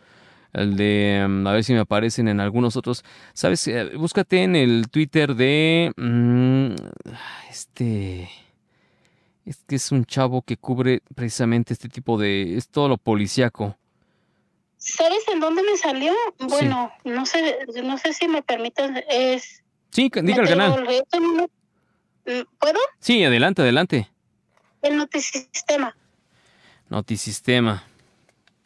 El de, mm, a ver si me aparecen en algunos otros. ¿Sabes? Eh, búscate en el Twitter de... mm, este... Es que es un chavo que cubre precisamente este tipo de... Es todo lo policíaco. ¿Sabes en dónde me salió? Bueno, no sé, no sé si me permites, es Sí, diga el canal. Mm, ¿Puedo? Sí, adelante, adelante. El notisistema. Notisistema.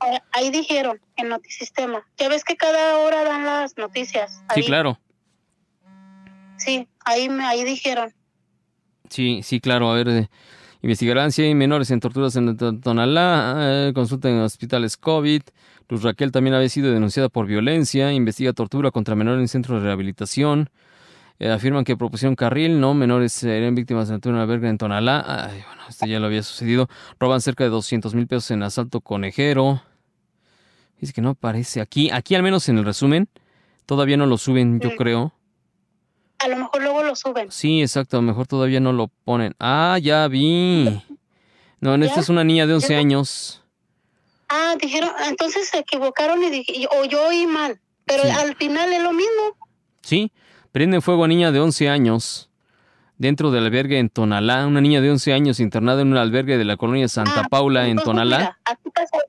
eh, ahí dijeron en Notisistema. Ya ves que cada hora dan las noticias. Sí, claro. Sí, ahí, me, ahí dijeron. Sí, sí, claro. A ver, eh, investigarán si hay menores en torturas en Ton- Tonalá, eh, consulta en hospitales COVID. Luz Raquel también había sido denunciada por violencia, investiga tortura contra menores en centro de rehabilitación. Eh, afirman que propusieron carril, no, menores serían víctimas de en albergue en Tonalá. Ay, bueno, esto ya lo había sucedido. Roban cerca de 200 mil pesos en asalto conejero. Dice que no aparece aquí. Aquí, al menos en el resumen, todavía no lo suben, yo Mm. creo. A lo mejor luego lo suben. Sí, exacto, a lo mejor todavía no lo ponen. Ah, ya vi. No, en esta es una niña de 11 ¿Ya? años. Ah, dijeron, entonces se equivocaron y dije, y- o yo oí mal. Pero Sí. al final es lo mismo. Sí, prenden fuego a niña de 11 años dentro del albergue en Tonalá. Una niña de 11 años internada en un albergue de la colonia Santa Ah, Paula en Tonalá. mira, aquí pasó-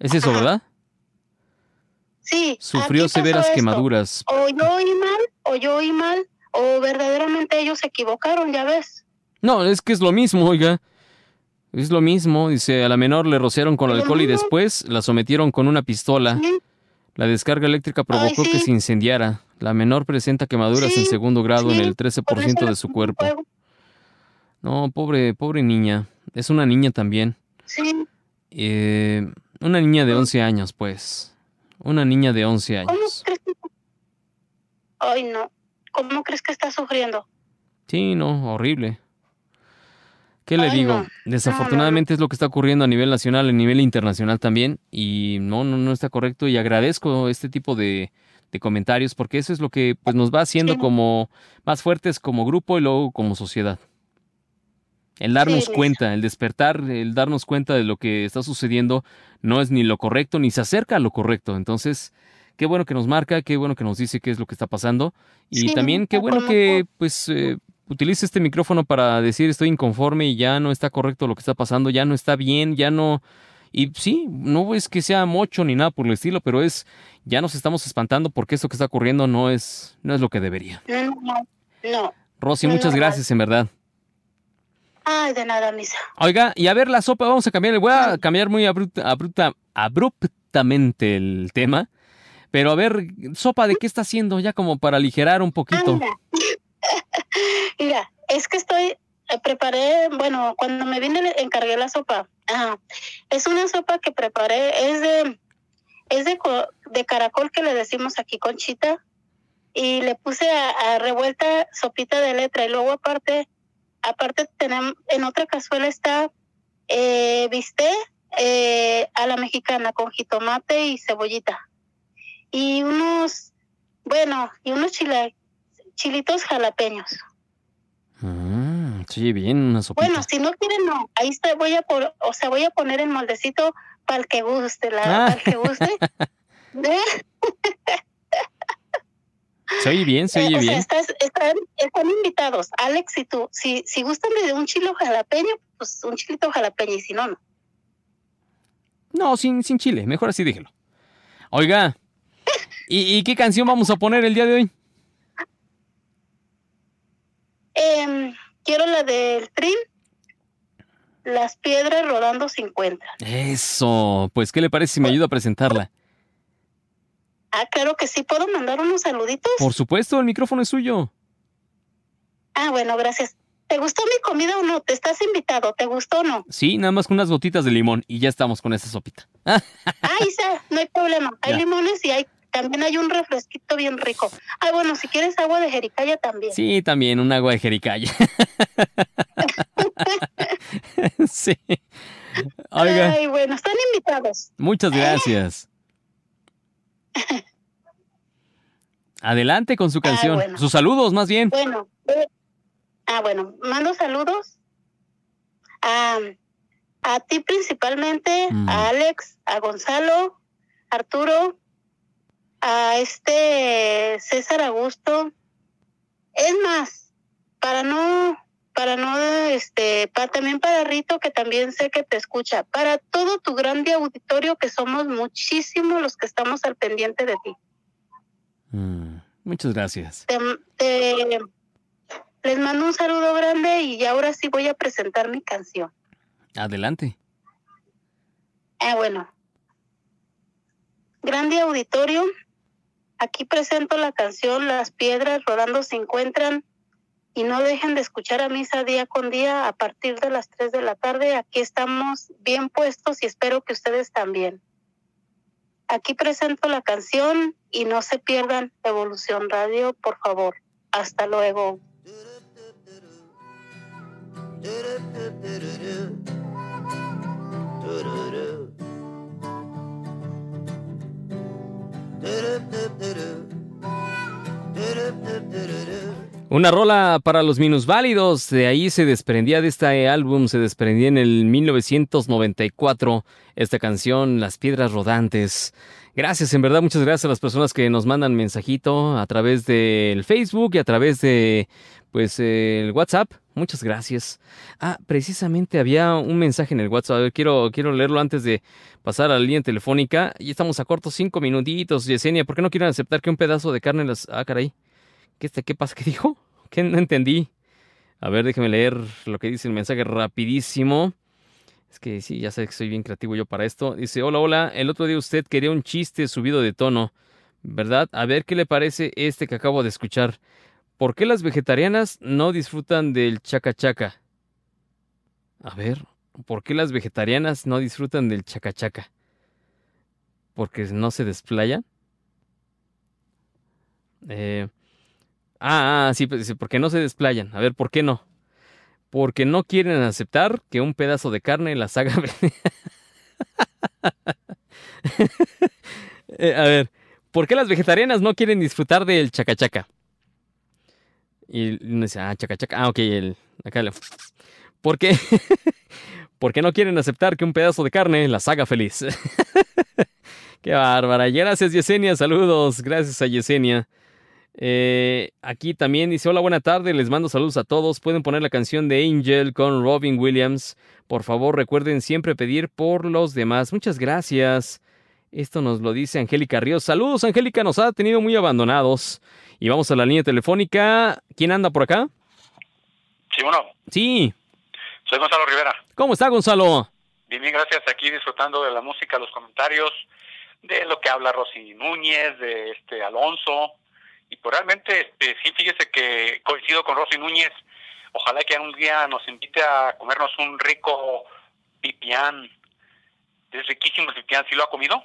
¿Es eso, Ajá. verdad? sí. Sufrió severas esto. quemaduras. O yo oí mal, o yo oí mal, o verdaderamente ellos se equivocaron, ya ves. No, es que es lo mismo, oiga. Es lo mismo. Dice, a la menor le rociaron con alcohol y después la sometieron con una pistola. La descarga eléctrica provocó que sí. se incendiara. La menor presenta quemaduras en segundo grado en el por 13% eso de su cuerpo. No, pobre, pobre niña. Es una niña también. Sí, Eh, una niña de 11 años, pues. Una niña de 11 ¿cómo años. crees que... Ay, no. ¿Cómo crees que está sufriendo? Sí, no, horrible. ¿Qué le Ay, digo? no. Desafortunadamente es lo que está ocurriendo a nivel nacional, a nivel internacional también. Y no, no, no está correcto. Y agradezco este tipo de, de comentarios porque eso es lo que pues, nos va haciendo Sí. como más fuertes como grupo y luego como sociedad. El darnos Sí, cuenta, el despertar, el darnos cuenta de lo que está sucediendo no es ni lo correcto ni se acerca a lo correcto. Entonces, qué bueno que nos marca, qué bueno que nos dice qué es lo que está pasando. Y Sí, también qué bueno que pues eh, utilice este micrófono para decir estoy inconforme y ya no está correcto lo que está pasando, ya no está bien, ya no... Y sí, no es que sea mocho ni nada por el estilo, pero es ya nos estamos espantando porque esto que está ocurriendo no es no es lo que debería. No, no. Rosy, No muchas gracias en verdad. Ay, de nada, misa. Oiga, y a ver la sopa, vamos a cambiar, voy a cambiar muy abrupta, abrupta- abruptamente el tema. Pero a ver, sopa, ¿de qué está haciendo? Ya como para aligerar un poquito. Anda. Mira, es que estoy, eh, preparé, bueno, cuando me vine encargué la sopa. Es una sopa que preparé, es de, es de, de caracol que le decimos aquí conchita. Y le puse a, revuelta sopita de letra. Y luego aparte, aparte tenemos, en otra cazuela está eh, bistec eh, a la mexicana con jitomate y cebollita. Y unos, bueno, y unos chile, chilitos jalapeños. Mm, oye bien una sopita. Bueno, si no quieren, no. Ahí está, voy a por, o sea, voy a poner el moldecito para el que guste, la, Ah. para el que guste. ¿Eh? (laughs) se oye bien, se Eh, oye sea, bien. estás- están, están invitados. Alex, si tú, si, si gustan de un chilo jalapeño, pues un chilito jalapeño, y si no, no. No, sin, sin chile, mejor así déjelo. Oiga, ¿y, y qué canción vamos a poner el día de hoy? Em, quiero la del trin, las piedras rodando 50. Eso, pues ¿qué le parece si me ayuda a presentarla? Ah, claro que sí, ¿puedo mandar unos saluditos? Por supuesto, el micrófono es suyo. Ah, bueno, gracias. ¿Te gustó mi comida o no? ¿Te estás invitado? ¿Te gustó o no? Sí, nada más con unas gotitas de limón y ya estamos con esa sopita. (laughs) Ah, Isa, no hay problema. Hay Ya. limones y hay también hay un refresquito bien rico. Ah, bueno, si quieres agua de jericaya también. Sí, también un agua de jericaya. (laughs) sí. Oiga, Ay, bueno, están invitados. muchas gracias. Adelante con su canción. bueno. Sus saludos, más bien. Bueno, eh, ah, bueno, mando saludos a, a ti principalmente, Mm. a Alex, a Gonzalo, Arturo, a este César Augusto. Es más, para no, para no, este, para, también para Rito, que también sé que te escucha, para todo tu grande auditorio, que somos muchísimos los que estamos al pendiente de ti. Mm, muchas gracias. te, te- les mando un saludo grande y ahora sí voy a presentar mi canción. Adelante. Ah, bueno. grande auditorio, aquí presento la canción Las piedras rodando se encuentran y no dejen de escuchar a misa día con día a partir de las 3 de la tarde. Aquí estamos bien puestos y espero que ustedes también. Aquí presento la canción y no se pierdan Evolución Radio, por favor. Hasta luego. Una rola para los minusválidos, de ahí se desprendía de este álbum, se desprendía en el 1994 esta canción, Las Piedras Rodantes. Gracias, en verdad, muchas gracias a las personas que nos mandan mensajito a través del Facebook y a través de, pues, el WhatsApp. Muchas gracias. Ah, precisamente había un mensaje en el WhatsApp. A ver, quiero, quiero leerlo antes de pasar a la línea telefónica. Y estamos a cortos cinco minutitos. Yesenia, ¿por qué no quieren aceptar que un pedazo de carne las... Ah, caray. ¿Qué, este, ¿Qué pasa? ¿Qué dijo? ¿Qué no entendí? A ver, déjeme leer lo que dice el mensaje rapidísimo. Es que sí, ya sé que soy bien creativo yo para esto. Dice, hola, hola, el otro día usted quería un chiste subido de tono, ¿verdad? A ver qué le parece este que acabo de escuchar. ¿Por qué las vegetarianas no disfrutan del chaca chaca? A ver, ¿por qué las vegetarianas no disfrutan del chaca chaca? ¿Porque no se desplayan? Eh, Ah, ah, sí, pues, porque no se desplayan. A ver, ¿por qué no? Porque no quieren aceptar que un pedazo de carne las haga (laughs) eh, a ver, ¿por qué las vegetarianas no quieren disfrutar del chacachaca? Y dice, ah, chacachaca. Ah, ok, el, acá le... (laughs) ¿Por qué? (laughs) Porque no quieren aceptar que un pedazo de carne las haga feliz. (laughs) qué bárbara. Gracias, Yesenia. Saludos. Gracias a Yesenia. Eh, aquí también dice, hola, buena tarde, les mando saludos a todos. Pueden poner la canción de Angel con Robin Williams. Por favor, recuerden siempre pedir por los demás. Muchas gracias. Esto nos lo dice Angélica Ríos. Saludos, Angélica, nos ha tenido muy abandonados. Y vamos a la línea telefónica. ¿Quién anda por acá? Sí, bueno. Sí. Soy Gonzalo Rivera. ¿Cómo está, Gonzalo? Bien, bien, gracias. Aquí disfrutando de la música, los comentarios, de lo que habla Rosy Núñez, de este Alonso, y pues realmente, este, sí, fíjese que coincido con Rosy Núñez. Ojalá que un día nos invite a comernos un rico pipián. Es riquísimo el pipián. ¿Sí lo ha comido?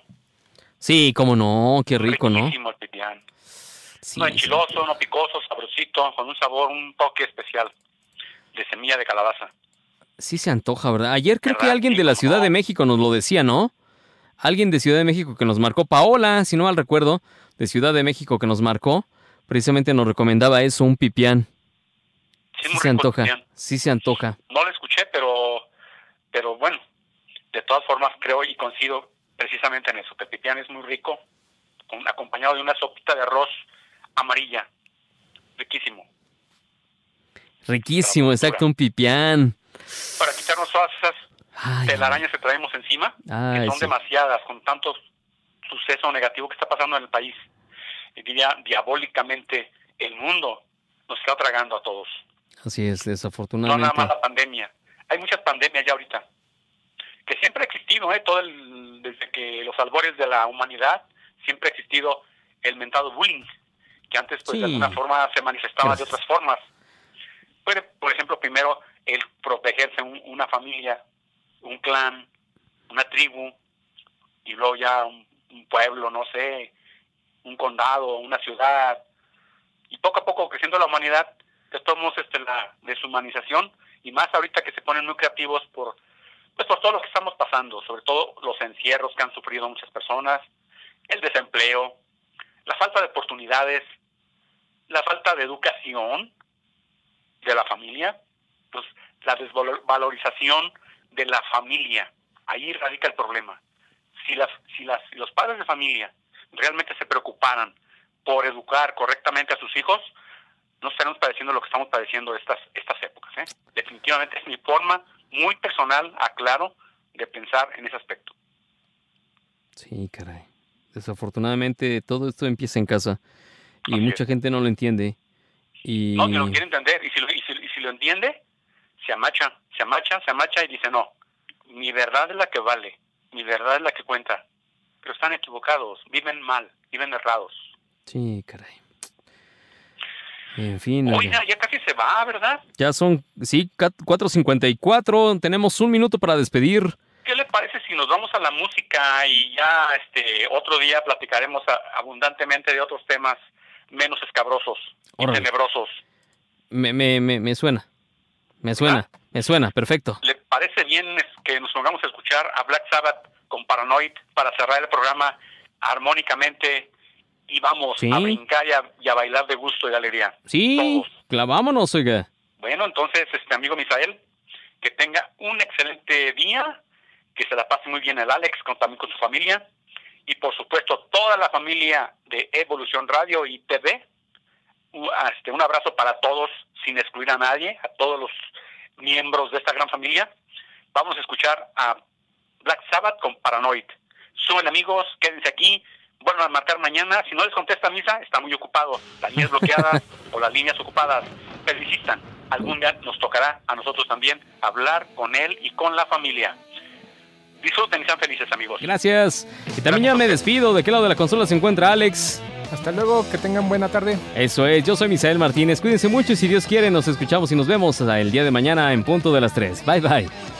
Sí, cómo no, qué rico, ¿no? Riquísimo el pipián. No enchiloso, no picoso, sabrosito, con un sabor, un toque especial de semilla de calabaza. Sí se antoja, ¿verdad? Ayer creo que alguien de la Ciudad de México nos lo decía, ¿no? Alguien de Ciudad de México que nos marcó, Paola, si no mal recuerdo, de Ciudad de México que nos marcó, precisamente nos recomendaba eso, un pipián. Sí, se antoja, sí se antoja. No lo escuché, pero, pero bueno, de todas formas creo y coincido precisamente en eso, que el pipián es muy rico, acompañado de una sopita de arroz amarilla, riquísimo. Riquísimo, exacto, un pipián. Para quitarnos todas esas telarañas que traemos encima, que son demasiadas, con tanto suceso negativo que está pasando en el país diría diabólicamente, el mundo nos está tragando a todos. Así es, desafortunadamente. No nada más la pandemia. Hay muchas pandemias ya ahorita, que siempre ha existido, ¿eh? Todo el, desde que los albores de la humanidad, siempre ha existido el mentado bullying, que antes pues de alguna forma se manifestaba de otras formas. Puede, por ejemplo, primero el protegerse una familia, un clan, una tribu, y luego ya un pueblo, no sé, un condado, una ciudad, y poco a poco creciendo la humanidad, que tomamos este, la deshumanización, y más ahorita que se ponen muy creativos por, pues por todo lo que estamos pasando, sobre todo los encierros que han sufrido muchas personas, el desempleo, la falta de oportunidades, la falta de educación de la familia, pues la desvalorización de la familia. Ahí radica el problema. Si, las, si, las, si los padres de familia realmente se preocuparan por educar correctamente a sus hijos, no estaremos padeciendo lo que estamos padeciendo estas, estas épocas. ¿eh? Definitivamente es mi forma muy personal, aclaro, de pensar en ese aspecto. Sí, caray. Desafortunadamente todo esto empieza en casa y mucha gente no lo entiende. Y... No, que lo quiere entender y si lo, y si lo entiende, se amacha, se amacha, se amacha y dice no, mi verdad es la que vale, mi verdad es la que cuenta pero están equivocados, viven mal, viven errados. Sí, caray. En fin. Oiga, ya casi se va, ¿verdad? Ya son, sí, 4.54. Tenemos un minuto para despedir. ¿Qué le parece si nos vamos a la música y ya este otro día platicaremos abundantemente de otros temas menos escabrosos y tenebrosos? Me, me, me, me, suena. Me suena, ¿Ah? me suena, perfecto. ¿Le parece bien que nos pongamos a escuchar a Black Sabbath con Paranoid para cerrar el programa armónicamente y vamos a brincar y a, bailar de gusto y de alegría. Sí, clavámonos, oiga. Bueno, entonces, este amigo Misael, que tenga un excelente día, que se la pase muy bien el Alex, con, también con su familia, y por supuesto toda la familia de Evolución Radio y TV. Este, un abrazo para todos, sin excluir a nadie, a todos los miembros de esta gran familia. Vamos a escuchar a Black Sabbath con Paranoid. Suben amigos, quédense aquí, bueno, a marcar mañana. Si no les contesta misa, está muy ocupado. Las líneas bloqueadas (laughs) o las líneas ocupadas. Pero insistan, algún día nos tocará a nosotros también hablar con él y con la familia. Disfruten y sean felices, amigos. Gracias. Y también ya me despido. ¿De qué lado de la consola se encuentra Alex? Hasta luego, que tengan buena tarde. Eso es, yo soy Misael Martínez. Cuídense mucho y si Dios quiere, nos escuchamos y nos vemos el día de mañana en punto de las 3. Bye bye.